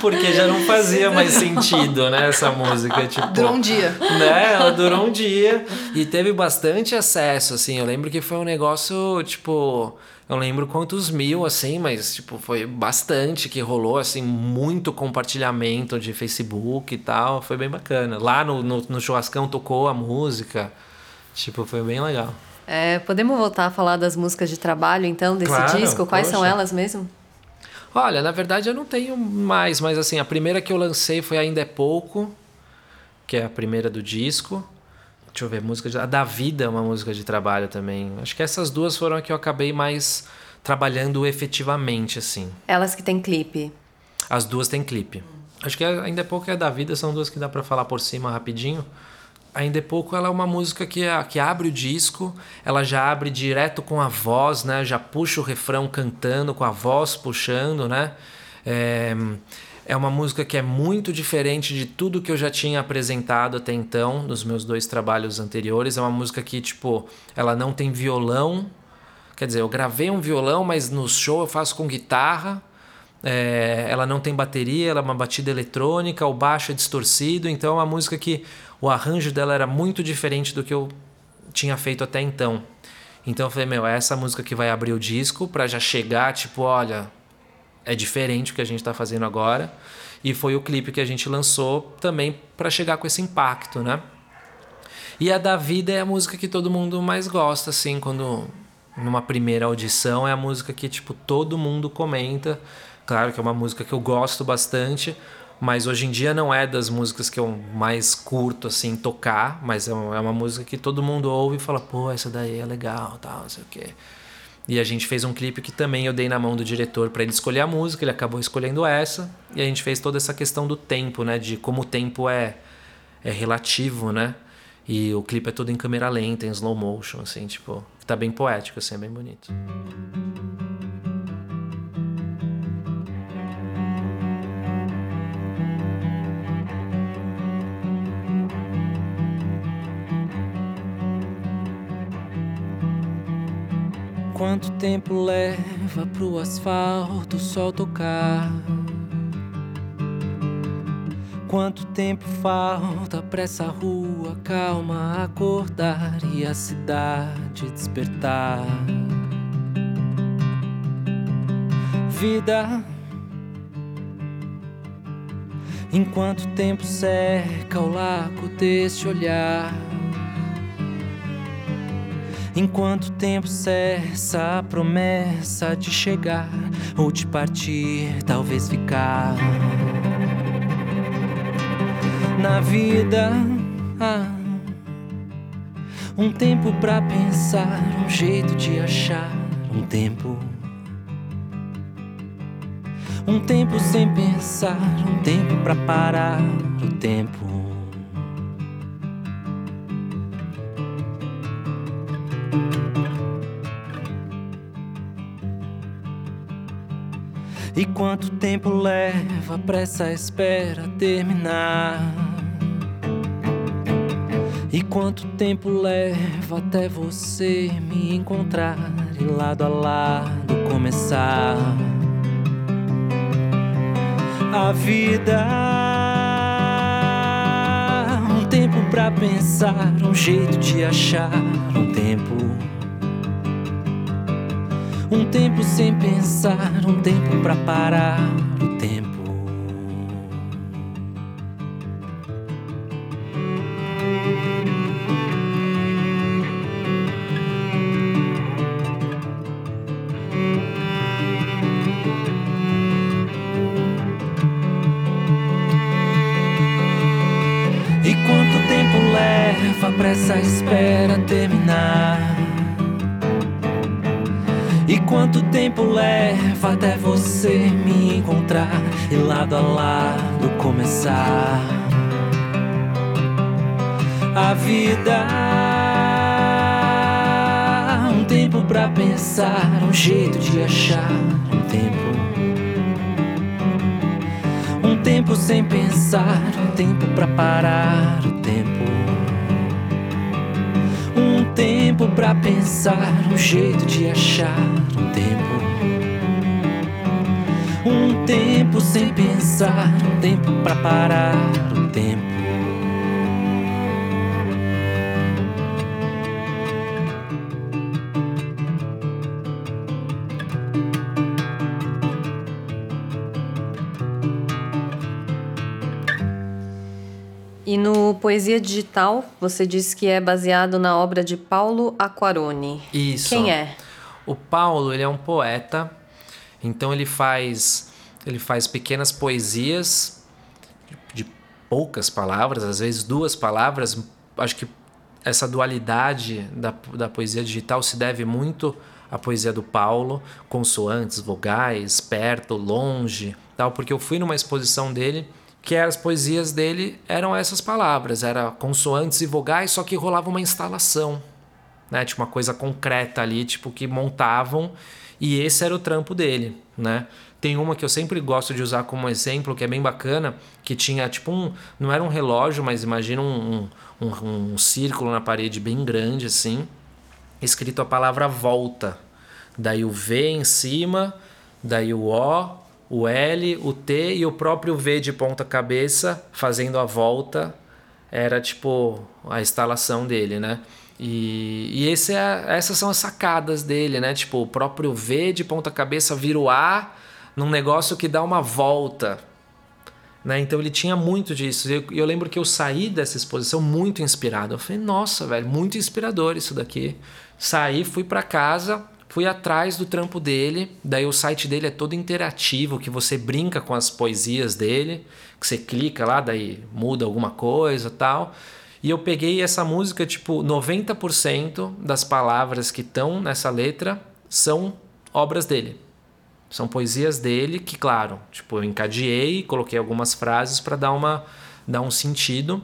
Porque já não fazia mais sentido, né? Essa música, tipo... Durou um dia. Né? Ela durou um dia e teve bastante acesso, assim. Eu lembro que foi um negócio, tipo... Eu lembro quantos mil, assim, mas, tipo, foi bastante que rolou, assim, muito compartilhamento de Facebook e tal. Foi bem bacana. Lá no, no, no churrascão tocou a música. Tipo, foi bem legal. É, podemos voltar a falar das músicas de trabalho, então, desse Claro, disco? Quais são poxa. elas mesmo? Olha, na verdade eu não tenho mais, mas assim, a primeira que eu lancei foi Ainda é Pouco, que é a primeira do disco. Deixa eu ver, música de... A da Vida é uma música de trabalho também. Acho que essas duas foram a que eu acabei mais trabalhando efetivamente, assim. Elas que têm clipe. As duas têm clipe. Acho que a- Ainda é Pouco e a da Vida são duas que dá pra falar por cima rapidinho. Ainda é Pouco ela é uma música que, é- que abre o disco, ela já abre direto com a voz, né? Já puxa o refrão cantando, com a voz puxando, né? É, é uma música que é muito diferente de tudo que eu já tinha apresentado até então, nos meus dois trabalhos anteriores. É uma música que, tipo, ela não tem violão. Quer dizer, eu gravei um violão, mas no show eu faço com guitarra. É, ela não tem bateria, ela é uma batida eletrônica, o baixo é distorcido, então é uma música que o arranjo dela era muito diferente do que eu tinha feito até então. Então eu falei, meu, é essa música que vai abrir o disco pra já chegar, tipo, olha, é diferente o que a gente tá fazendo agora. E foi o clipe que a gente lançou também pra chegar com esse impacto, né? E a da vida é a música que todo mundo mais gosta, assim, quando numa primeira audição é a música que tipo todo mundo comenta. Claro que é uma música que eu gosto bastante, mas hoje em dia não é das músicas que eu mais curto assim tocar, mas é uma, é uma música que todo mundo ouve e fala, pô, essa daí é legal, tal, não sei o quê. E a gente fez um clipe que também eu dei na mão do diretor para ele escolher a música, ele acabou escolhendo essa, e a gente fez toda essa questão do tempo, né, de como o tempo é é relativo, né? E o clipe é todo em câmera lenta, em slow motion, assim, tipo, tá bem poético, assim, é bem bonito. Quanto tempo leva pro asfalto o sol tocar? Quanto tempo falta pra essa rua calma acordar e a cidade despertar? Vida, em quanto tempo seca o lago deste olhar? Em quanto tempo cessa a promessa de chegar ou de partir, talvez ficar na vida? Ah, um tempo pra pensar, um jeito de achar, um tempo. Um tempo sem pensar, um tempo pra parar, o tempo. E quanto tempo leva pra essa espera terminar? E quanto tempo leva até você me encontrar e lado a lado começar a vida? Um tempo pra pensar, um jeito de achar, um tempo. Um tempo sem pensar, um tempo pra parar, até você me encontrar e lado a lado começar a vida? Um tempo pra pensar, um jeito de achar, um tempo. sem pensar, um tempo para parar o tempo. Um tempo para pensar, um jeito de achar um tempo. Tempo sem pensar, tempo para parar o tempo. E no Poesia Digital, você disse que é baseado na obra de Paulo Aquarone. Isso. Quem é? O Paulo, ele é um poeta, então ele faz ele faz pequenas poesias de poucas palavras, às vezes duas palavras. Acho que essa dualidade da, da poesia digital se deve muito à poesia do Paulo, consoantes, vogais, perto, longe, tal, porque eu fui numa exposição dele que as poesias dele eram essas palavras, era consoantes e vogais, só que rolava uma instalação, né? Tipo uma coisa concreta ali, tipo que montavam e esse era o trampo dele, né? Tem uma que eu sempre gosto de usar como exemplo, que é bem bacana, que tinha tipo um. Não era um relógio, mas imagina um, um, um, um círculo na parede bem grande assim, escrito a palavra volta. Daí o V em cima, daí o O, o L, o T e o próprio V de ponta cabeça fazendo a volta. Era tipo a instalação dele, né? E, e esse é, essas são as sacadas dele, né? Tipo, o próprio V de ponta cabeça vira o A num negócio que dá uma volta. Né? Então ele tinha muito disso. E eu, eu, lembro que eu saí dessa exposição muito inspirado. Eu falei, nossa, velho, muito inspirador isso daqui. Saí, fui para casa, fui atrás do trampo dele. Daí o site dele é todo interativo, que você brinca com as poesias dele, que você clica lá, daí muda alguma coisa tal. E eu peguei essa música, tipo, 90% das palavras que estão nessa letra são obras dele. São poesias dele que, claro, tipo, eu encadeei, coloquei algumas frases para dar uma dar um sentido.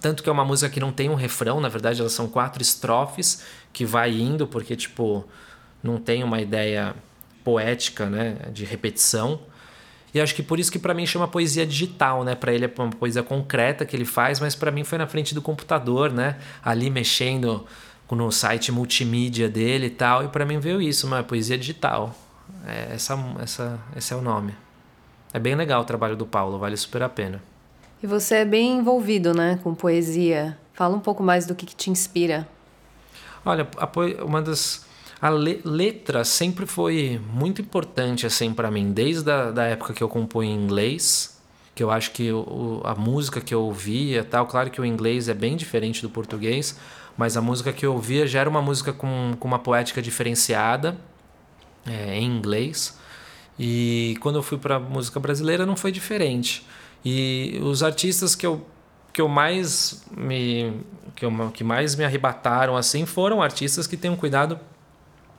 Tanto que é uma música que não tem um refrão, na verdade, elas são quatro estrofes que vai indo, porque tipo, não tem uma ideia poética, né, de repetição. E acho que por isso que para mim chama poesia digital, né? Para ele é uma poesia concreta que ele faz, mas para mim foi na frente do computador, né? Ali mexendo no site multimídia dele e tal, e para mim veio isso, uma poesia digital. É, essa, essa, esse é o nome. É bem legal o trabalho do Paulo, vale super a pena. E você é bem envolvido, né, com poesia. Fala um pouco mais do que, que te inspira. Olha, uma das a le, letra sempre foi muito importante assim para mim, desde a da época que eu compunha em inglês, que eu acho que o, a música que eu ouvia, tal, claro que o inglês é bem diferente do português, mas a música que eu ouvia já era uma música com, com uma poética diferenciada é, em inglês. E quando eu fui para música brasileira não foi diferente. E os artistas que eu que eu mais me que, eu, que mais me arrebataram assim foram artistas que têm um cuidado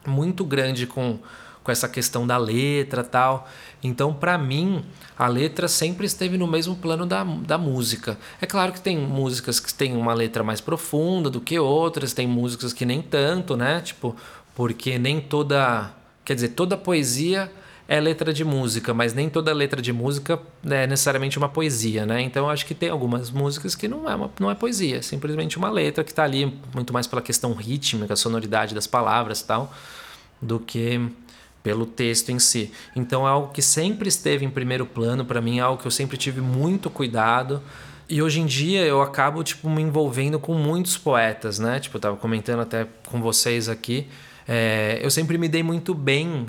muito grande com com essa questão da letra tal. Então, para mim, a letra sempre esteve no mesmo plano da, da música. É claro que tem músicas que têm uma letra mais profunda do que outras, tem músicas que nem tanto, né? Tipo, porque nem toda Quer dizer, toda poesia é letra de música, mas nem toda letra de música é necessariamente uma poesia, né? Então acho que tem algumas músicas que não é, uma, não é poesia, é simplesmente uma letra que está ali muito mais pela questão rítmica, sonoridade das palavras e tal, do que pelo texto em si. Então é algo que sempre esteve em primeiro plano para mim, é algo que eu sempre tive muito cuidado. E hoje em dia eu acabo tipo me envolvendo com muitos poetas, né? Tipo, eu tava comentando até com vocês aqui, é, eu sempre me dei muito bem,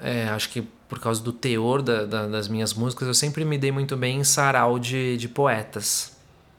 é, acho que por causa do teor da, da, das minhas músicas, eu sempre me dei muito bem em sarau de, de poetas.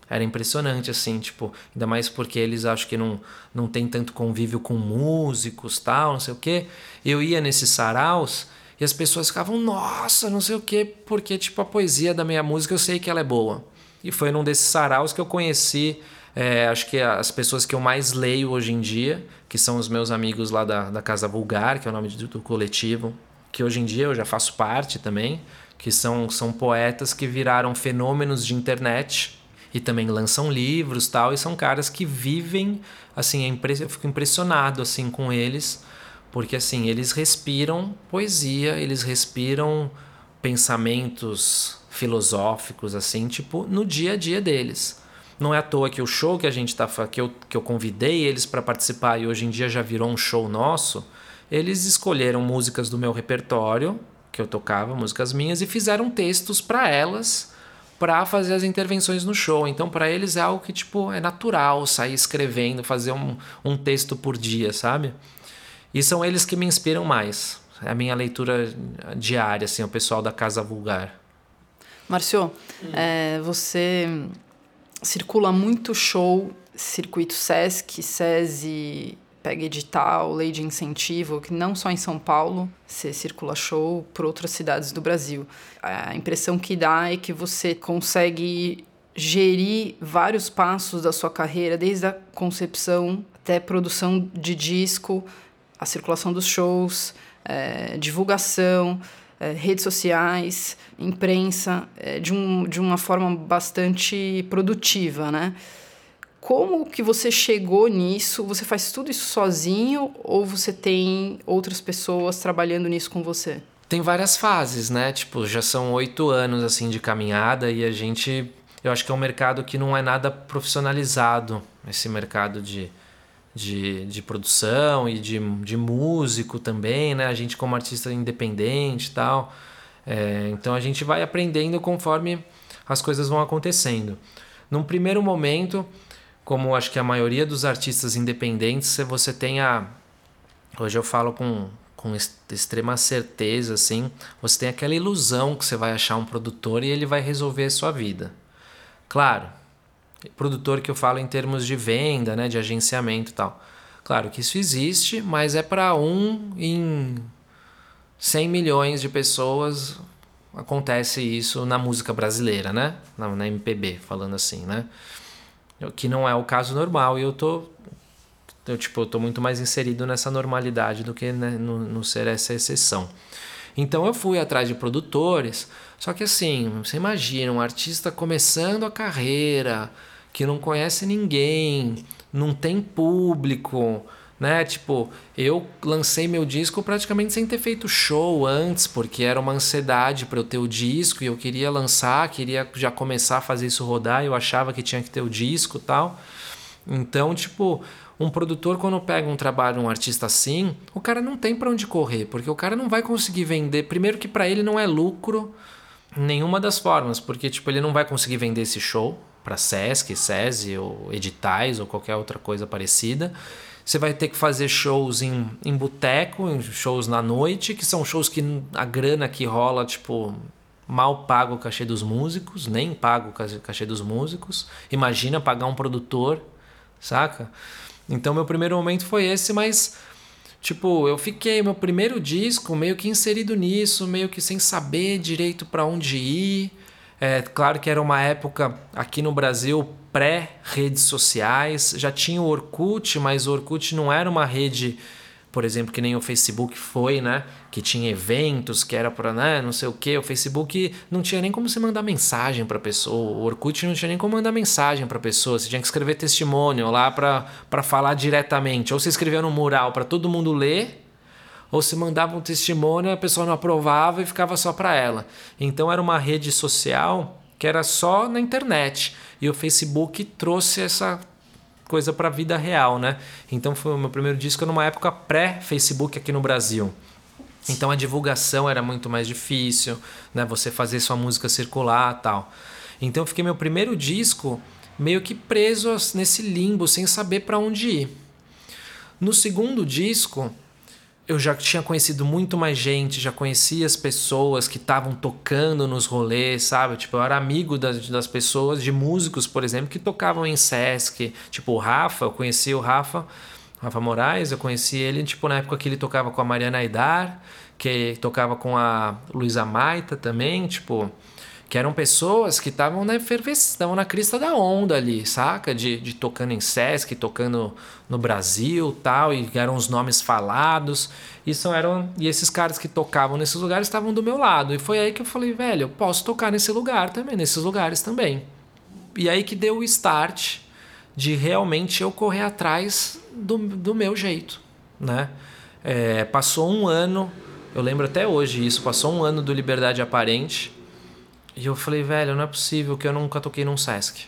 Era impressionante, assim, tipo, ainda mais porque eles acho que não, não tem tanto convívio com músicos, tal, não sei o quê. Eu ia nesses saraus e as pessoas ficavam, nossa, não sei o quê, porque, tipo, a poesia da minha música eu sei que ela é boa. E foi num desses saraus que eu conheci é, acho que as pessoas que eu mais leio hoje em dia, que são os meus amigos lá da, da Casa Vulgar, que é o nome do, do coletivo, que hoje em dia eu já faço parte também, que são, são poetas que viraram fenômenos de internet e também lançam livros tal e são caras que vivem assim é eu fico impressionado assim com eles porque assim eles respiram poesia eles respiram pensamentos filosóficos, assim, tipo, no dia a dia deles. Não é à toa que o show que a gente tá que eu, que eu convidei eles para participar e hoje em dia já virou um show nosso, eles escolheram músicas do meu repertório, que eu tocava, músicas minhas, e fizeram textos para elas para fazer as intervenções no show. Então, para eles é algo que tipo é natural sair escrevendo, fazer um, um texto por dia, sabe? E são eles que me inspiram mais. É a minha leitura diária, assim, o pessoal da Casa Vulgar. Marcio, hum. é, você circula muito show, circuito Sesc, SESI, pega edital, lei de incentivo, que não só em São Paulo, você circula show por outras cidades do Brasil. A impressão que dá é que você consegue gerir vários passos da sua carreira, desde a concepção até produção de disco, a circulação dos shows, é, divulgação, é, redes sociais, imprensa, é, de, um, de uma forma bastante produtiva, né? Como que você chegou nisso? Você faz tudo isso sozinho ou você tem outras pessoas trabalhando nisso com você? Tem várias fases, né? Tipo, já são oito anos assim de caminhada e a gente, eu acho que é um mercado que não é nada profissionalizado, esse mercado de de, de produção e de, de músico também, né? A gente como artista independente e tal. É, então a gente vai aprendendo conforme as coisas vão acontecendo. Num primeiro momento, como acho que a maioria dos artistas independentes, você tem a. Hoje eu falo com, com extrema certeza, assim, você tem aquela ilusão que você vai achar um produtor e ele vai resolver a sua vida. Claro, Produtor que eu falo em termos de venda, né, de agenciamento e tal. Claro que isso existe, mas é para um em 100 milhões de pessoas acontece isso na música brasileira, né? Na, na MPB, falando assim, né? Que não é o caso normal e eu tô eu, tipo, eu tô muito mais inserido nessa normalidade do que né, no, no ser essa exceção. Então eu fui atrás de produtores, só que assim, você imagina um artista começando a carreira, que não conhece ninguém, não tem público, né? Tipo, eu lancei meu disco praticamente sem ter feito show antes, porque era uma ansiedade para eu ter o disco e eu queria lançar, queria já começar a fazer isso rodar, eu achava que tinha que ter o disco, tal. Então, tipo, um produtor quando pega um trabalho um artista assim, o cara não tem para onde correr, porque o cara não vai conseguir vender, primeiro que para ele não é lucro nenhuma das formas, porque tipo, ele não vai conseguir vender esse show, para SESC, SESI ou editais ou qualquer outra coisa parecida. Você vai ter que fazer shows em, em boteco, shows na noite, que são shows que a grana que rola, tipo, mal paga o cachê dos músicos, nem paga o cachê dos músicos. Imagina pagar um produtor, saca? Então meu primeiro momento foi esse, mas tipo, eu fiquei meu primeiro disco meio que inserido nisso, meio que sem saber direito para onde ir. É claro que era uma época aqui no Brasil pré-redes sociais, já tinha o Orkut, mas o Orkut não era uma rede, por exemplo, que nem o Facebook foi, né? Que tinha eventos, que era para, né, não sei o que. O Facebook não tinha nem como você mandar mensagem para pessoa. O Orkut não tinha nem como mandar mensagem para pessoa. Você tinha que escrever testemunho lá para falar diretamente. Ou você escrevia no mural para todo mundo ler ou se mandava um testemunho, a pessoa não aprovava e ficava só para ela. Então era uma rede social que era só na internet. E o Facebook trouxe essa coisa para a vida real, né? Então foi o meu primeiro disco numa época pré-Facebook aqui no Brasil. Então a divulgação era muito mais difícil, né? Você fazer sua música circular, tal. Então eu fiquei meu primeiro disco meio que preso nesse limbo, sem saber para onde ir. No segundo disco, eu já tinha conhecido muito mais gente, já conhecia as pessoas que estavam tocando nos rolês, sabe? Tipo, eu era amigo das, das pessoas, de músicos, por exemplo, que tocavam em Sesc. Tipo, o Rafa, eu conheci o Rafa, Rafa Moraes, eu conheci ele, tipo, na época que ele tocava com a Mariana Aidar, que tocava com a Luísa Maita também, tipo que eram pessoas que estavam na estavam na crista da onda ali, saca? De, de tocando em Sesc, tocando no Brasil tal, e eram os nomes falados. E, eram, e esses caras que tocavam nesses lugares estavam do meu lado. E foi aí que eu falei, velho, eu posso tocar nesse lugar também, nesses lugares também. E aí que deu o start de realmente eu correr atrás do, do meu jeito, né? É, passou um ano, eu lembro até hoje isso, passou um ano do Liberdade Aparente E eu falei, velho, não é possível que eu nunca toquei num Sesc.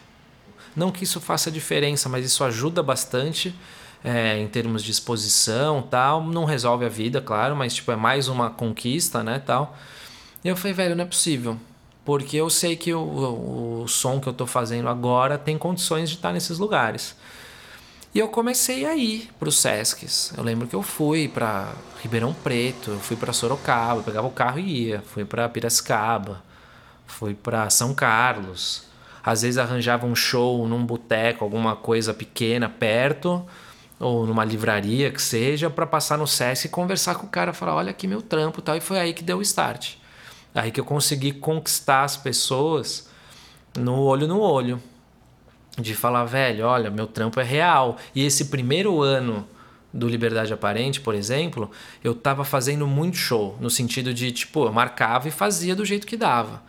Não que isso faça diferença, mas isso ajuda bastante é, em termos de exposição tal. Não resolve a vida, claro, mas tipo, é mais uma conquista, né, tal. E eu falei, velho, não é possível. Porque eu sei que o, o, som que eu tô fazendo agora tem condições de estar nesses lugares. E eu comecei a ir para os Sescs. Eu lembro que eu fui para Ribeirão Preto, eu fui para Sorocaba, pegava o carro e ia. Fui para Piracicaba, fui para São Carlos. Às vezes arranjava um show num boteco, alguma coisa pequena perto, ou numa livraria que seja, para passar no Sesc e conversar com o cara, falar: olha aqui meu trampo tal. E foi aí que deu o start. Aí que eu consegui conquistar as pessoas no olho no olho. De falar, velho, olha, meu trampo é real. E esse primeiro ano do Liberdade Aparente, por exemplo, eu tava fazendo muito show. No sentido de, tipo, eu marcava e fazia do jeito que dava.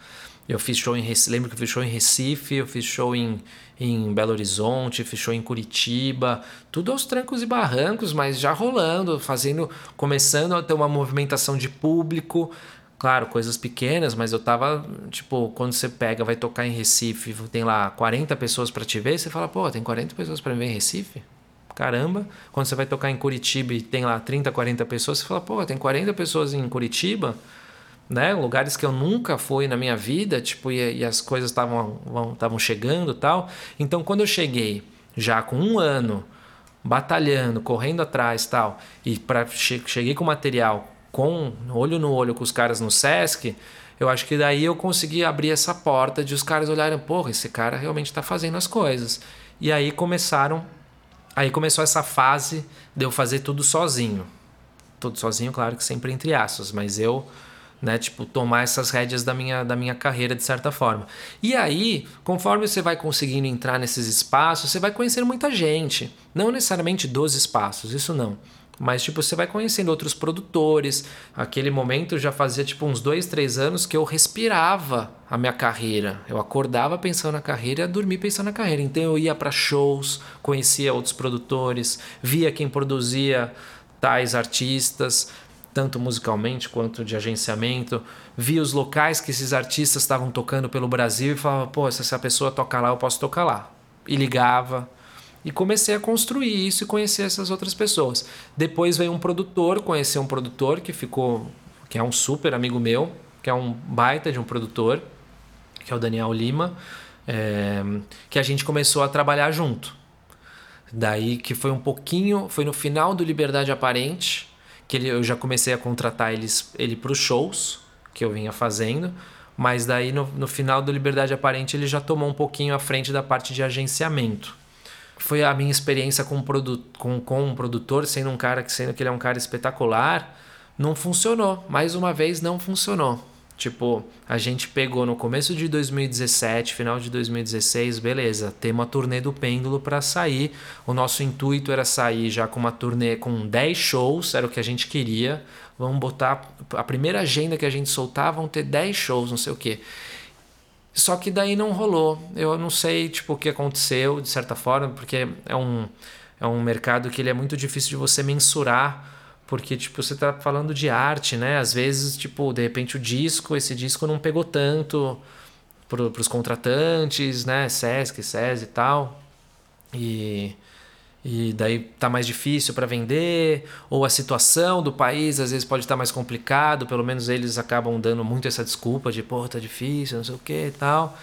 Eu fiz show em Recife, lembro que eu fiz show em Recife, eu fiz show em, em Belo Horizonte, fiz show em Curitiba, tudo aos trancos e barrancos, mas já rolando, fazendo, começando a ter uma movimentação de público, Claro, coisas pequenas, mas eu tava, tipo, quando você pega, vai tocar em Recife, tem lá 40 pessoas para te ver, você fala, pô, tem 40 pessoas para me ver em Recife? Caramba. Quando você vai tocar em Curitiba e tem lá 30, 40 pessoas, você fala, pô, tem 40 pessoas em Curitiba, né? Lugares que eu nunca fui na minha vida, tipo, e, e as coisas estavam chegando tal. Então, quando eu cheguei já com um ano batalhando, correndo atrás tal, e pra, cheguei com material com olho no olho com os caras no Sesc, eu acho que daí eu consegui abrir essa porta de os caras olharem, porra, esse cara realmente está fazendo as coisas. E aí começaram, aí começou essa fase de eu fazer tudo sozinho. Tudo sozinho, claro que sempre entre aspas, mas eu, né, tipo, tomar essas rédeas da minha, da minha carreira de certa forma. E aí, conforme você vai conseguindo entrar nesses espaços, você vai conhecendo muita gente. Não necessariamente dos espaços, isso não mas, tipo, você vai conhecendo outros produtores. Aquele momento já fazia, tipo, uns dois, três anos que eu respirava a minha carreira. Eu acordava pensando na carreira ia dormir pensando na carreira. Então eu ia para shows, conhecia outros produtores, via quem produzia tais artistas, tanto musicalmente quanto de agenciamento. Via os locais que esses artistas estavam tocando pelo Brasil e falava, pô, se essa pessoa tocar lá, eu posso tocar lá. E ligava e comecei a construir isso e conhecer essas outras pessoas. Depois veio um produtor, conheci um produtor que ficou, que é um super amigo meu, que é um baita de um produtor, que é o Daniel Lima, é, que a gente começou a trabalhar junto. Daí que foi um pouquinho, foi no final do Liberdade Aparente, que ele, eu já comecei a contratar eles, ele para os shows que eu vinha fazendo, mas daí no, no final do Liberdade Aparente ele já tomou um pouquinho à frente da parte de agenciamento foi a minha experiência com, produ com, com um produtor, sendo um cara que sendo que ele é um cara espetacular, não funcionou. Mais uma vez não funcionou. Tipo, a gente pegou no começo de 2017, final de 2016, beleza, tem uma turnê do Pêndulo para sair. O nosso intuito era sair já com uma turnê com 10 shows, era o que a gente queria. Vamos botar a primeira agenda que a gente soltar, vão ter 10 shows, não sei o quê. Só que daí não rolou. Eu não sei tipo o que aconteceu de certa forma, porque é um é um mercado que ele é muito difícil de você mensurar, porque tipo você está falando de arte, né? Às vezes, tipo, de repente o disco, esse disco não pegou tanto para os contratantes, né? Sesc, SES e tal. E e daí tá mais difícil para vender, ou a situação do país às vezes pode estar tá mais complicado, pelo menos eles acabam dando muito essa desculpa de, pô, tá difícil, não sei o que e tal.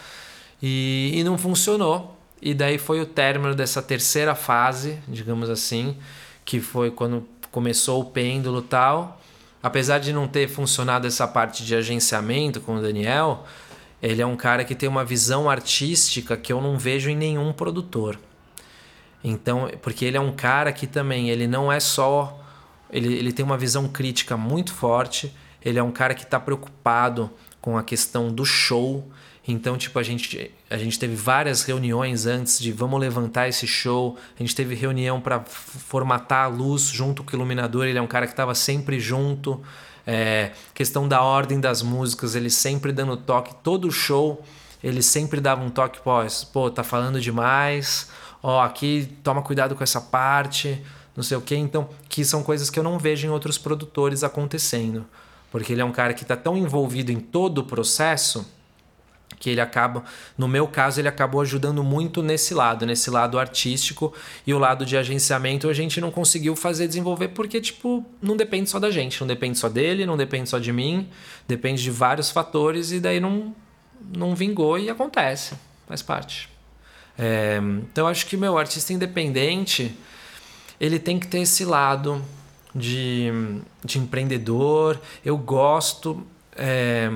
E, e não funcionou. E daí foi o término dessa terceira fase, digamos assim, que foi quando começou o pêndulo tal. Apesar de não ter funcionado essa parte de agenciamento com o Daniel, ele é um cara que tem uma visão artística que eu não vejo em nenhum produtor. Então, porque ele é um cara que também, ele não é só. Ele, ele tem uma visão crítica muito forte, ele é um cara que está preocupado com a questão do show. Então, tipo, a gente, a gente teve várias reuniões antes de vamos levantar esse show. A gente teve reunião para formatar a luz junto com o iluminador. Ele é um cara que estava sempre junto. É, questão da ordem das músicas, ele sempre dando toque. Todo show, ele sempre dava um toque, pô, pô tá falando demais ó, aqui toma cuidado com essa parte, não sei o que. Então, que são coisas que eu não vejo em outros produtores acontecendo. Porque ele é um cara que está tão envolvido em todo o processo que ele acaba, no meu caso, ele acabou ajudando muito nesse lado, nesse lado artístico e o lado de agenciamento a gente não conseguiu fazer desenvolver porque tipo, não depende só da gente, não depende só dele, não depende só de mim, depende de vários fatores e daí não não vingou e acontece, faz parte. É, então acho que meu artista independente, ele tem que ter esse lado de, de empreendedor. Eu gosto, é,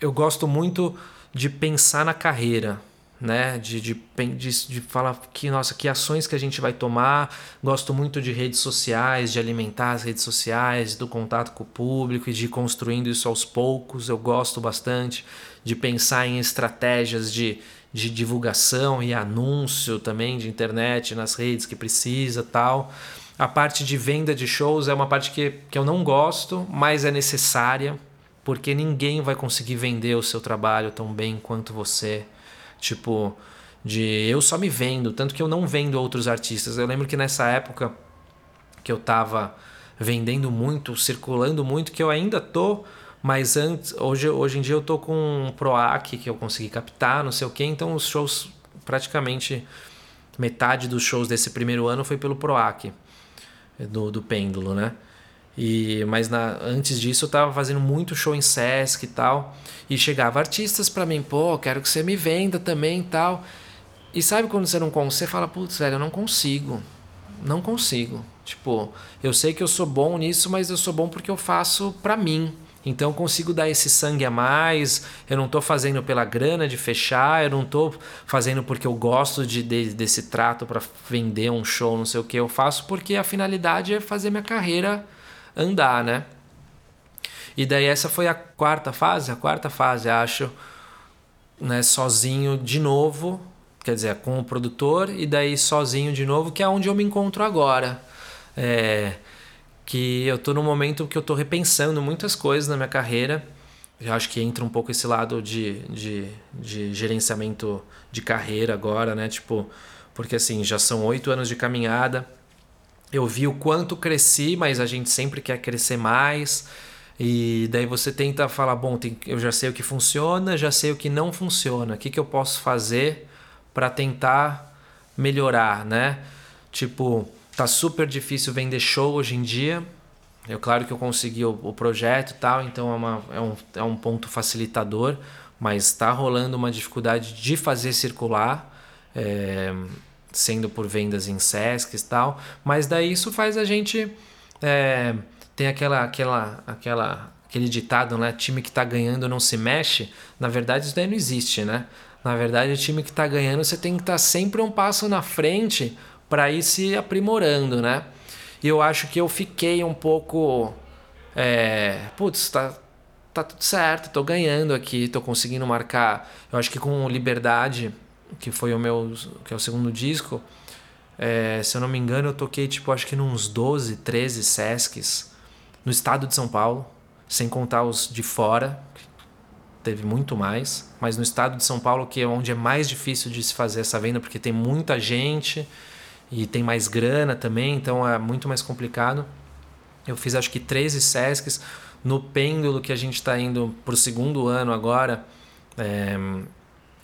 eu gosto muito de pensar na carreira, né? De, de, de, de, falar que, nossa, que ações que a gente vai tomar. Gosto muito de redes sociais, de alimentar as redes sociais, do contato com o público e de ir construindo isso aos poucos. Eu gosto bastante de pensar em estratégias de, de divulgação e anúncio também de internet nas redes que precisa tal. A parte de venda de shows é uma parte que, que eu não gosto, mas é necessária porque ninguém vai conseguir vender o seu trabalho tão bem quanto você. Tipo, de eu só me vendo, tanto que eu não vendo outros artistas. Eu lembro que nessa época que eu tava vendendo muito, circulando muito, que eu ainda tô, mas antes, hoje, hoje em dia eu tô com um Proac que eu consegui captar, não sei o que, então os shows, praticamente metade dos shows desse primeiro ano foi pelo Proac, do, do Pêndulo, né? E, mas na, antes disso eu tava fazendo muito show em Sesc e tal. E chegava artistas para mim, pô, quero que você me venda também e tal. E sabe quando você não consegue? Você fala, putz, velho, eu não consigo. Não consigo. Tipo, eu sei que eu sou bom nisso, mas eu sou bom porque eu faço pra mim. Então eu consigo dar esse sangue a mais. Eu não tô fazendo pela grana de fechar, eu não tô fazendo porque eu gosto de, de desse trato para vender um show, não sei o que. Eu faço porque a finalidade é fazer minha carreira andar, né? E daí essa foi a quarta fase, a quarta fase, acho, né, sozinho de novo, quer dizer, com o produtor e daí sozinho de novo, que é onde eu me encontro agora. É, que eu tô num momento que eu tô repensando muitas coisas na minha carreira. Eu acho que entra um pouco esse lado de, de, de gerenciamento de carreira agora, né? Tipo, porque assim, já são oito anos de caminhada eu vi o quanto cresci, mas a gente sempre quer crescer mais. E daí você tenta falar, bom, tem, eu já sei o que funciona, já sei o que não funciona. O que, que eu posso fazer para tentar melhorar, né? Tipo, tá super difícil vender show hoje em dia. É claro que eu consegui o, o projeto e tal, então é, uma, é, um, é um ponto facilitador, mas está rolando uma dificuldade de fazer circular. É, sendo por vendas em Sesc e tal, mas daí isso faz a gente é, tem aquela aquela aquela aquele ditado, né, time que está ganhando não se mexe, na verdade isso daí não existe, né? Na verdade, o time que está ganhando, você tem que estar tá sempre um passo na frente para ir se aprimorando, né? E eu acho que eu fiquei um pouco. É, putz, tá, tá tudo certo, tô ganhando aqui, tô conseguindo marcar. Eu acho que com liberdade que foi o meu que é o segundo disco, é, se eu não me engano, eu toquei tipo acho que nos 12, 13 Sescs no estado de São Paulo, sem contar os de fora, teve muito mais, mas no estado de São Paulo que é onde é mais difícil de se fazer essa venda porque tem muita gente e tem mais grana também, então é muito mais complicado. Eu fiz acho que 13 Sescs no pêndulo que a gente está indo para o segundo ano agora. É,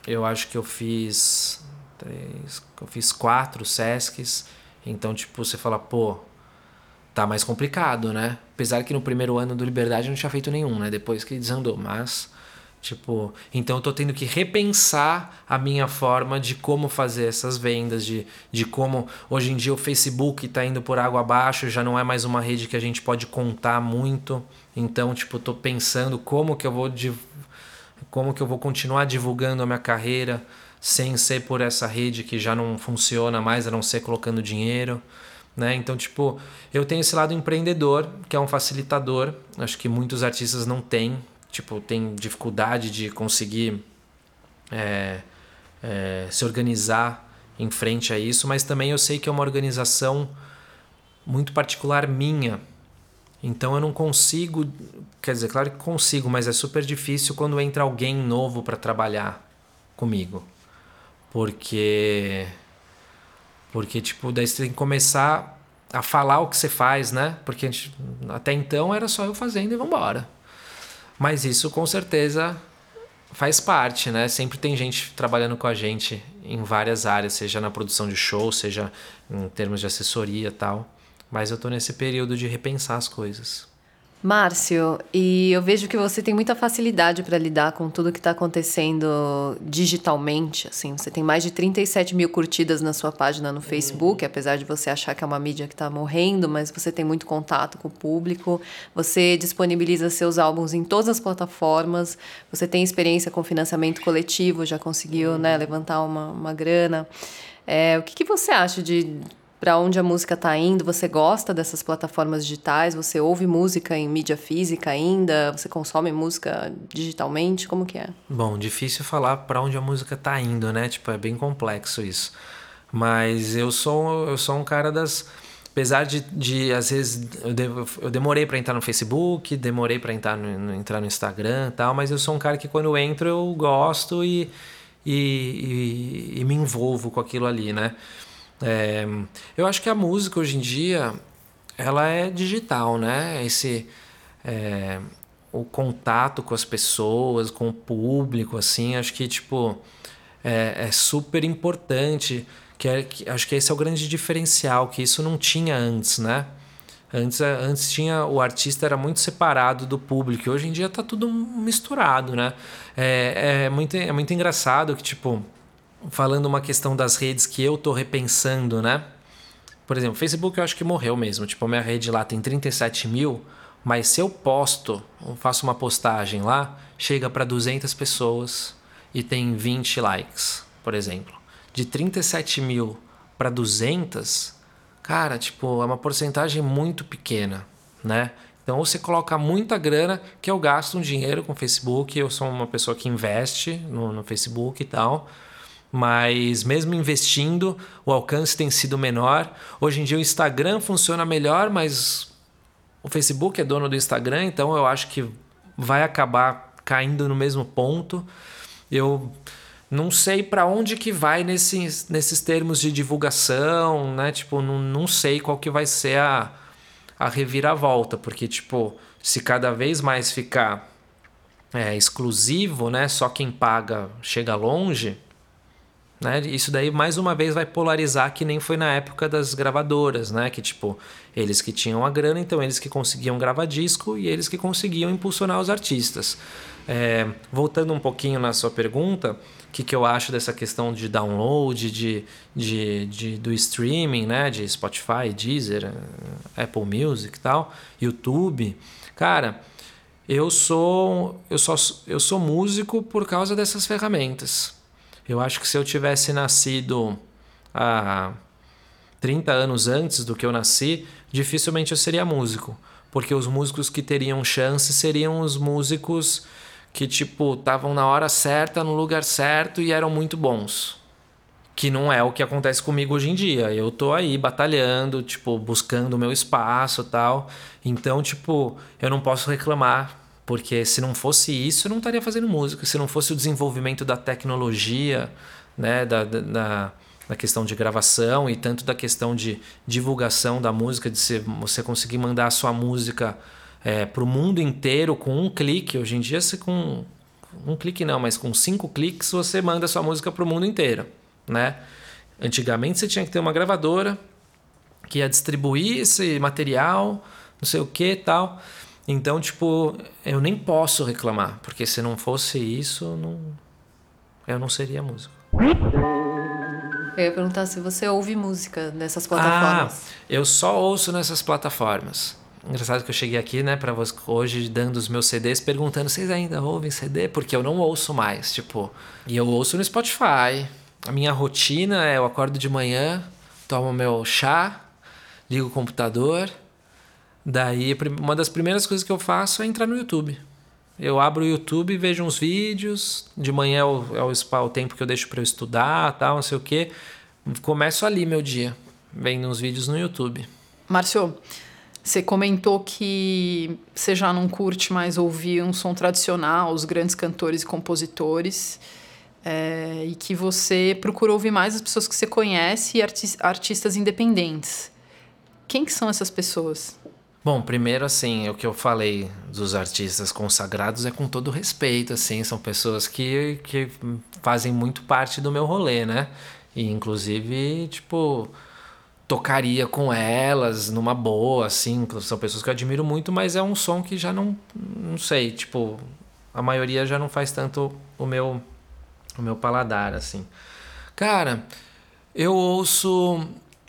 eu acho que eu fiz três, eu fiz quatro Sescs. Então, tipo, você fala, pô, tá mais complicado, né? Apesar que no primeiro ano do Liberdade eu não tinha feito nenhum, né? Depois que desandou, mas tipo, então eu tô tendo que repensar a minha forma de como fazer essas vendas, de, de como hoje em dia o Facebook tá indo por água abaixo, já não é mais uma rede que a gente pode contar muito. Então, tipo, tô pensando como que eu vou como que eu vou continuar divulgando a minha carreira sem ser por essa rede que já não funciona mais, a não ser colocando dinheiro, né? Então, tipo, eu tenho esse lado empreendedor, que é um facilitador, acho que muitos artistas não têm, tipo, tem dificuldade de conseguir é, é, se organizar em frente a isso, mas também eu sei que é uma organização muito particular minha, então eu não consigo, quer dizer, claro que consigo, mas é super difícil quando entra alguém novo para trabalhar comigo. Porque porque tipo, daí você tem que começar a falar o que você faz, né? Porque gente, até então era só eu fazendo e vamos embora. Mas isso com certeza faz parte, né? Sempre tem gente trabalhando com a gente em várias áreas, seja na produção de show, seja em termos de assessoria tal. Mas eu tô nesse período de repensar as coisas. Márcio, e eu vejo que você tem muita facilidade para lidar com tudo que está acontecendo digitalmente. Assim, você tem mais de 37 mil curtidas na sua página no Facebook, apesar de você achar que é uma mídia que está morrendo, mas você tem muito contato com o público. Você disponibiliza seus álbuns em todas as plataformas. Você tem experiência com financiamento coletivo, já conseguiu né, levantar uma, uma grana. É, o que, que você acha de para onde a música está indo? Você gosta dessas plataformas digitais? Você ouve música em mídia física ainda? Você consome música digitalmente? Como que é? Bom, difícil falar para onde a música está indo, né? Tipo, é bem complexo isso. Mas eu sou eu sou um cara das apesar de, de às vezes eu, de, eu demorei para entrar no Facebook, demorei para entrar no, no, entrar no Instagram, tal, mas eu sou um cara que quando eu entro eu gosto e, e, e, e me envolvo com aquilo ali, né? É, eu acho que a música hoje em dia ela é digital, né? Esse é, o contato com as pessoas, com o público, assim, acho que tipo é, é super importante. Que, é, que acho que esse é o grande diferencial, que isso não tinha antes, né? Antes, antes tinha o artista era muito separado do público, hoje em dia tá tudo misturado, né? É, é, muito, é muito engraçado que, tipo, falando uma questão das redes que eu tô repensando, né? Por exemplo, Facebook eu acho que morreu mesmo. Tipo, a minha rede lá tem 37 mil, mas se eu posto, faço uma postagem lá, chega para 200 pessoas e tem 20 likes, por exemplo. De 37 mil para 200, cara, tipo, é uma porcentagem muito pequena, né? Então você coloca muita grana, que eu gasto um dinheiro com o Facebook, eu sou uma pessoa que investe no, no Facebook e tal mas mesmo investindo, o alcance tem sido menor. Hoje em dia o Instagram funciona melhor, mas o Facebook é dono do Instagram, então eu acho que vai acabar caindo no mesmo ponto. Eu não sei para onde que vai nesses, nesses termos de divulgação, né? Tipo, não, não sei qual que vai ser a, a reviravolta, porque, tipo, se cada vez mais ficar é, exclusivo, né? Só quem paga chega longe né? Isso daí mais uma vez vai polarizar que nem foi na época das gravadoras, né? Que tipo, eles que tinham a grana, então eles que conseguiam gravar disco e eles que conseguiam impulsionar os artistas. É, voltando um pouquinho na sua pergunta, o que, que eu acho dessa questão de download, de, de, de, do streaming, né? De Spotify, Deezer, Apple Music e tal, YouTube. Cara, eu sou, eu, só, eu sou músico por causa dessas ferramentas. Eu acho que se eu tivesse nascido há 30 anos antes do que eu nasci, dificilmente eu seria músico. Porque os músicos que teriam chance seriam os músicos que, tipo, estavam na hora certa, no lugar certo e eram muito bons. Que não é o que acontece comigo hoje em dia. Eu tô aí batalhando, tipo, buscando o meu espaço tal. Então, tipo, eu não posso reclamar porque se não fosse isso, eu não estaria fazendo música. Se não fosse o desenvolvimento da tecnologia, né, da, da, da questão de gravação e tanto da questão de divulgação da música, de ser, você conseguir mandar a sua música é, para o mundo inteiro com um clique. Hoje em dia, você com um clique não, mas com cinco cliques você manda a sua música para o mundo inteiro, né? Antigamente você tinha que ter uma gravadora que ia distribuir esse material, não sei o que tal. Então, tipo, eu nem posso reclamar, porque se não fosse isso, não... eu não seria músico. Eu ia perguntar se você ouve música nessas plataformas. Ah, eu só ouço nessas plataformas. Engraçado que eu cheguei aqui, né, para hoje dando os meus CDs, perguntando vocês ainda ouvem CD, porque eu não ouço mais, tipo, e eu ouço no Spotify. A minha rotina é eu acordo de manhã, tomo meu chá, ligo o computador, Daí, uma das primeiras coisas que eu faço é entrar no YouTube. Eu abro o YouTube, vejo uns vídeos. De manhã é o, é o, o tempo que eu deixo para eu estudar, tal, não sei o quê. Começo ali meu dia, vendo uns vídeos no YouTube. Márcio, você comentou que você já não curte mais ouvir um som tradicional, os grandes cantores e compositores, é, e que você procura ouvir mais as pessoas que você conhece e arti artistas independentes. Quem que são essas pessoas? Bom, primeiro assim, o que eu falei dos artistas consagrados é com todo respeito, assim, são pessoas que, que fazem muito parte do meu rolê, né? E inclusive, tipo, tocaria com elas numa boa, assim, são pessoas que eu admiro muito, mas é um som que já não, não sei, tipo, a maioria já não faz tanto o meu o meu paladar, assim. Cara, eu ouço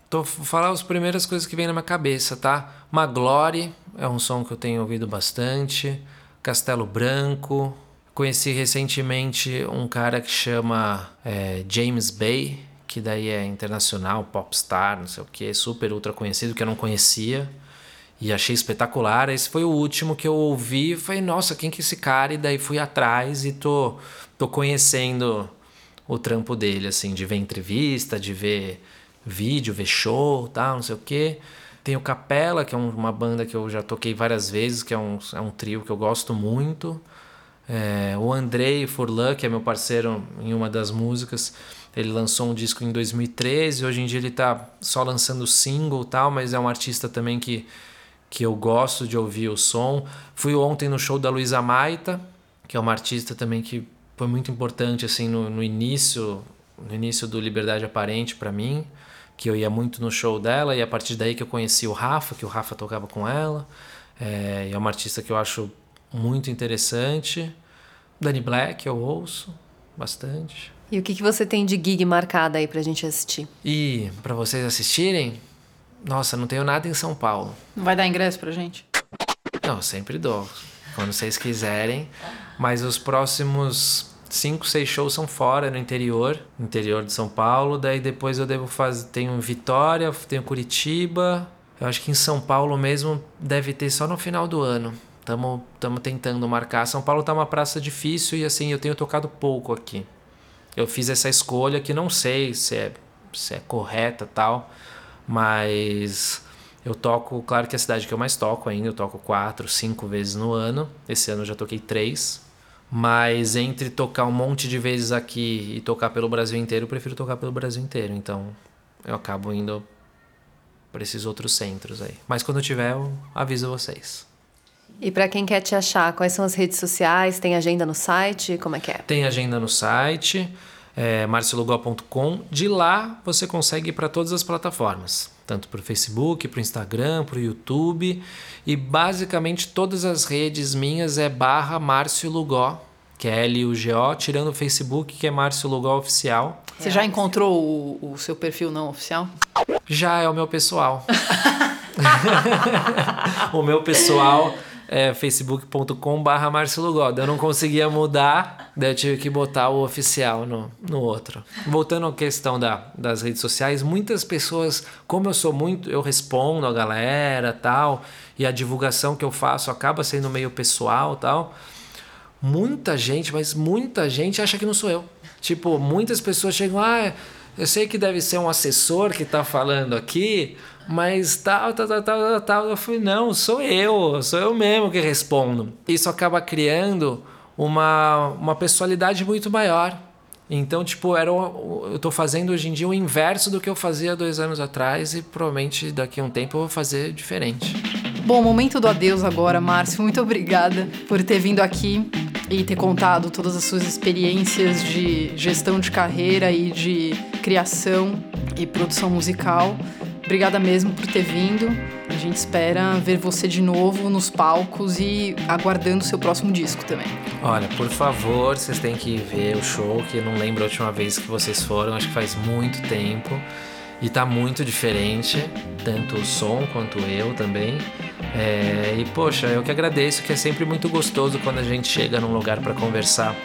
Tô falar as primeiras coisas que vem na minha cabeça, tá? Maglore é um som que eu tenho ouvido bastante. Castelo Branco. Conheci recentemente um cara que chama é, James Bay, que daí é internacional, popstar, não sei o que, super ultra conhecido, que eu não conhecia. E achei espetacular. Esse foi o último que eu ouvi. E falei, nossa, quem que é esse cara? E daí fui atrás e tô, tô conhecendo o trampo dele, assim, de ver entrevista, de ver vídeo, ver show, tal, não sei o quê. Tem o Capela, que é uma banda que eu já toquei várias vezes, que é um, é um trio que eu gosto muito. É, o Andrei Furlan, que é meu parceiro em uma das músicas, ele lançou um disco em 2013, hoje em dia ele está só lançando single tal, mas é um artista também que, que eu gosto de ouvir o som. Fui ontem no show da Luísa Maita, que é uma artista também que foi muito importante assim no, no início no início do Liberdade Aparente para mim que eu ia muito no show dela e a partir daí que eu conheci o Rafa, que o Rafa tocava com ela. É, é uma artista que eu acho muito interessante. Dani Black eu ouço bastante. E o que, que você tem de gig marcada aí pra gente assistir? E para vocês assistirem, nossa, não tenho nada em São Paulo. Não vai dar ingresso pra gente? Não, sempre dou. Quando vocês quiserem. Mas os próximos cinco, seis shows são fora, no interior, interior de São Paulo. Daí depois eu devo fazer. Tenho Vitória, tenho Curitiba. Eu acho que em São Paulo mesmo deve ter só no final do ano. Estamos tentando marcar. São Paulo tá uma praça difícil e assim, eu tenho tocado pouco aqui. Eu fiz essa escolha que não sei se é, se é correta tal, mas eu toco, claro que é a cidade que eu mais toco ainda, eu toco quatro, cinco vezes no ano. Esse ano eu já toquei três. Mas entre tocar um monte de vezes aqui e tocar pelo Brasil inteiro, eu prefiro tocar pelo Brasil inteiro. Então eu acabo indo para esses outros centros aí. Mas quando eu tiver, eu aviso vocês. E para quem quer te achar, quais são as redes sociais? Tem agenda no site? Como é que é? Tem agenda no site, é, marcelugol.com. De lá você consegue ir para todas as plataformas, tanto para o Facebook, para o Instagram, para o YouTube. E basicamente todas as redes minhas é barra Márcio Lugó, que é L-U-G-O, tirando o Facebook, que é Márcio Lugó Oficial. Você já encontrou o, o seu perfil não oficial? Já é o meu pessoal. [LAUGHS] o meu pessoal é facebook.com barra Eu não conseguia mudar, daí eu tive que botar o oficial no, no outro. Voltando à questão da, das redes sociais, muitas pessoas, como eu sou muito, eu respondo a galera tal, e a divulgação que eu faço acaba sendo meio pessoal tal. Muita gente, mas muita gente acha que não sou eu. Tipo, muitas pessoas chegam, ah, eu sei que deve ser um assessor que está falando aqui, mas tal, tal, tal, tal, tal. Eu falei, não, sou eu, sou eu mesmo que respondo. Isso acaba criando uma, uma pessoalidade muito maior. Então, tipo, era o, eu estou fazendo hoje em dia o inverso do que eu fazia dois anos atrás e provavelmente daqui a um tempo eu vou fazer diferente. Bom, momento do adeus agora, Márcio. Muito obrigada por ter vindo aqui e ter contado todas as suas experiências de gestão de carreira e de criação e produção musical. Obrigada mesmo por ter vindo. A gente espera ver você de novo nos palcos e aguardando o seu próximo disco também. Olha, por favor, vocês têm que ver o show, que eu não lembro a última vez que vocês foram, acho que faz muito tempo. E tá muito diferente, tanto o som quanto eu também. É, e poxa, eu que agradeço, que é sempre muito gostoso quando a gente chega num lugar para conversar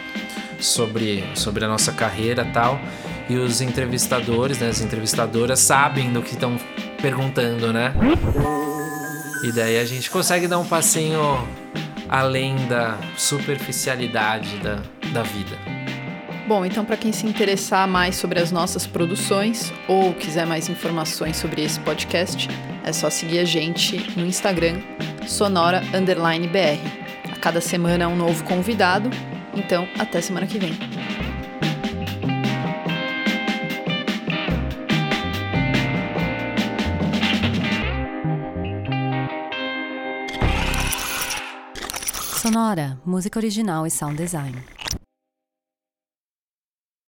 sobre, sobre a nossa carreira tal e os entrevistadores, né, as entrevistadoras sabem do que estão perguntando, né? E daí a gente consegue dar um passinho além da superficialidade da, da vida. Bom, então para quem se interessar mais sobre as nossas produções ou quiser mais informações sobre esse podcast, é só seguir a gente no Instagram sonora br. A cada semana um novo convidado. Então, até semana que vem. Sonora, música original e sound design.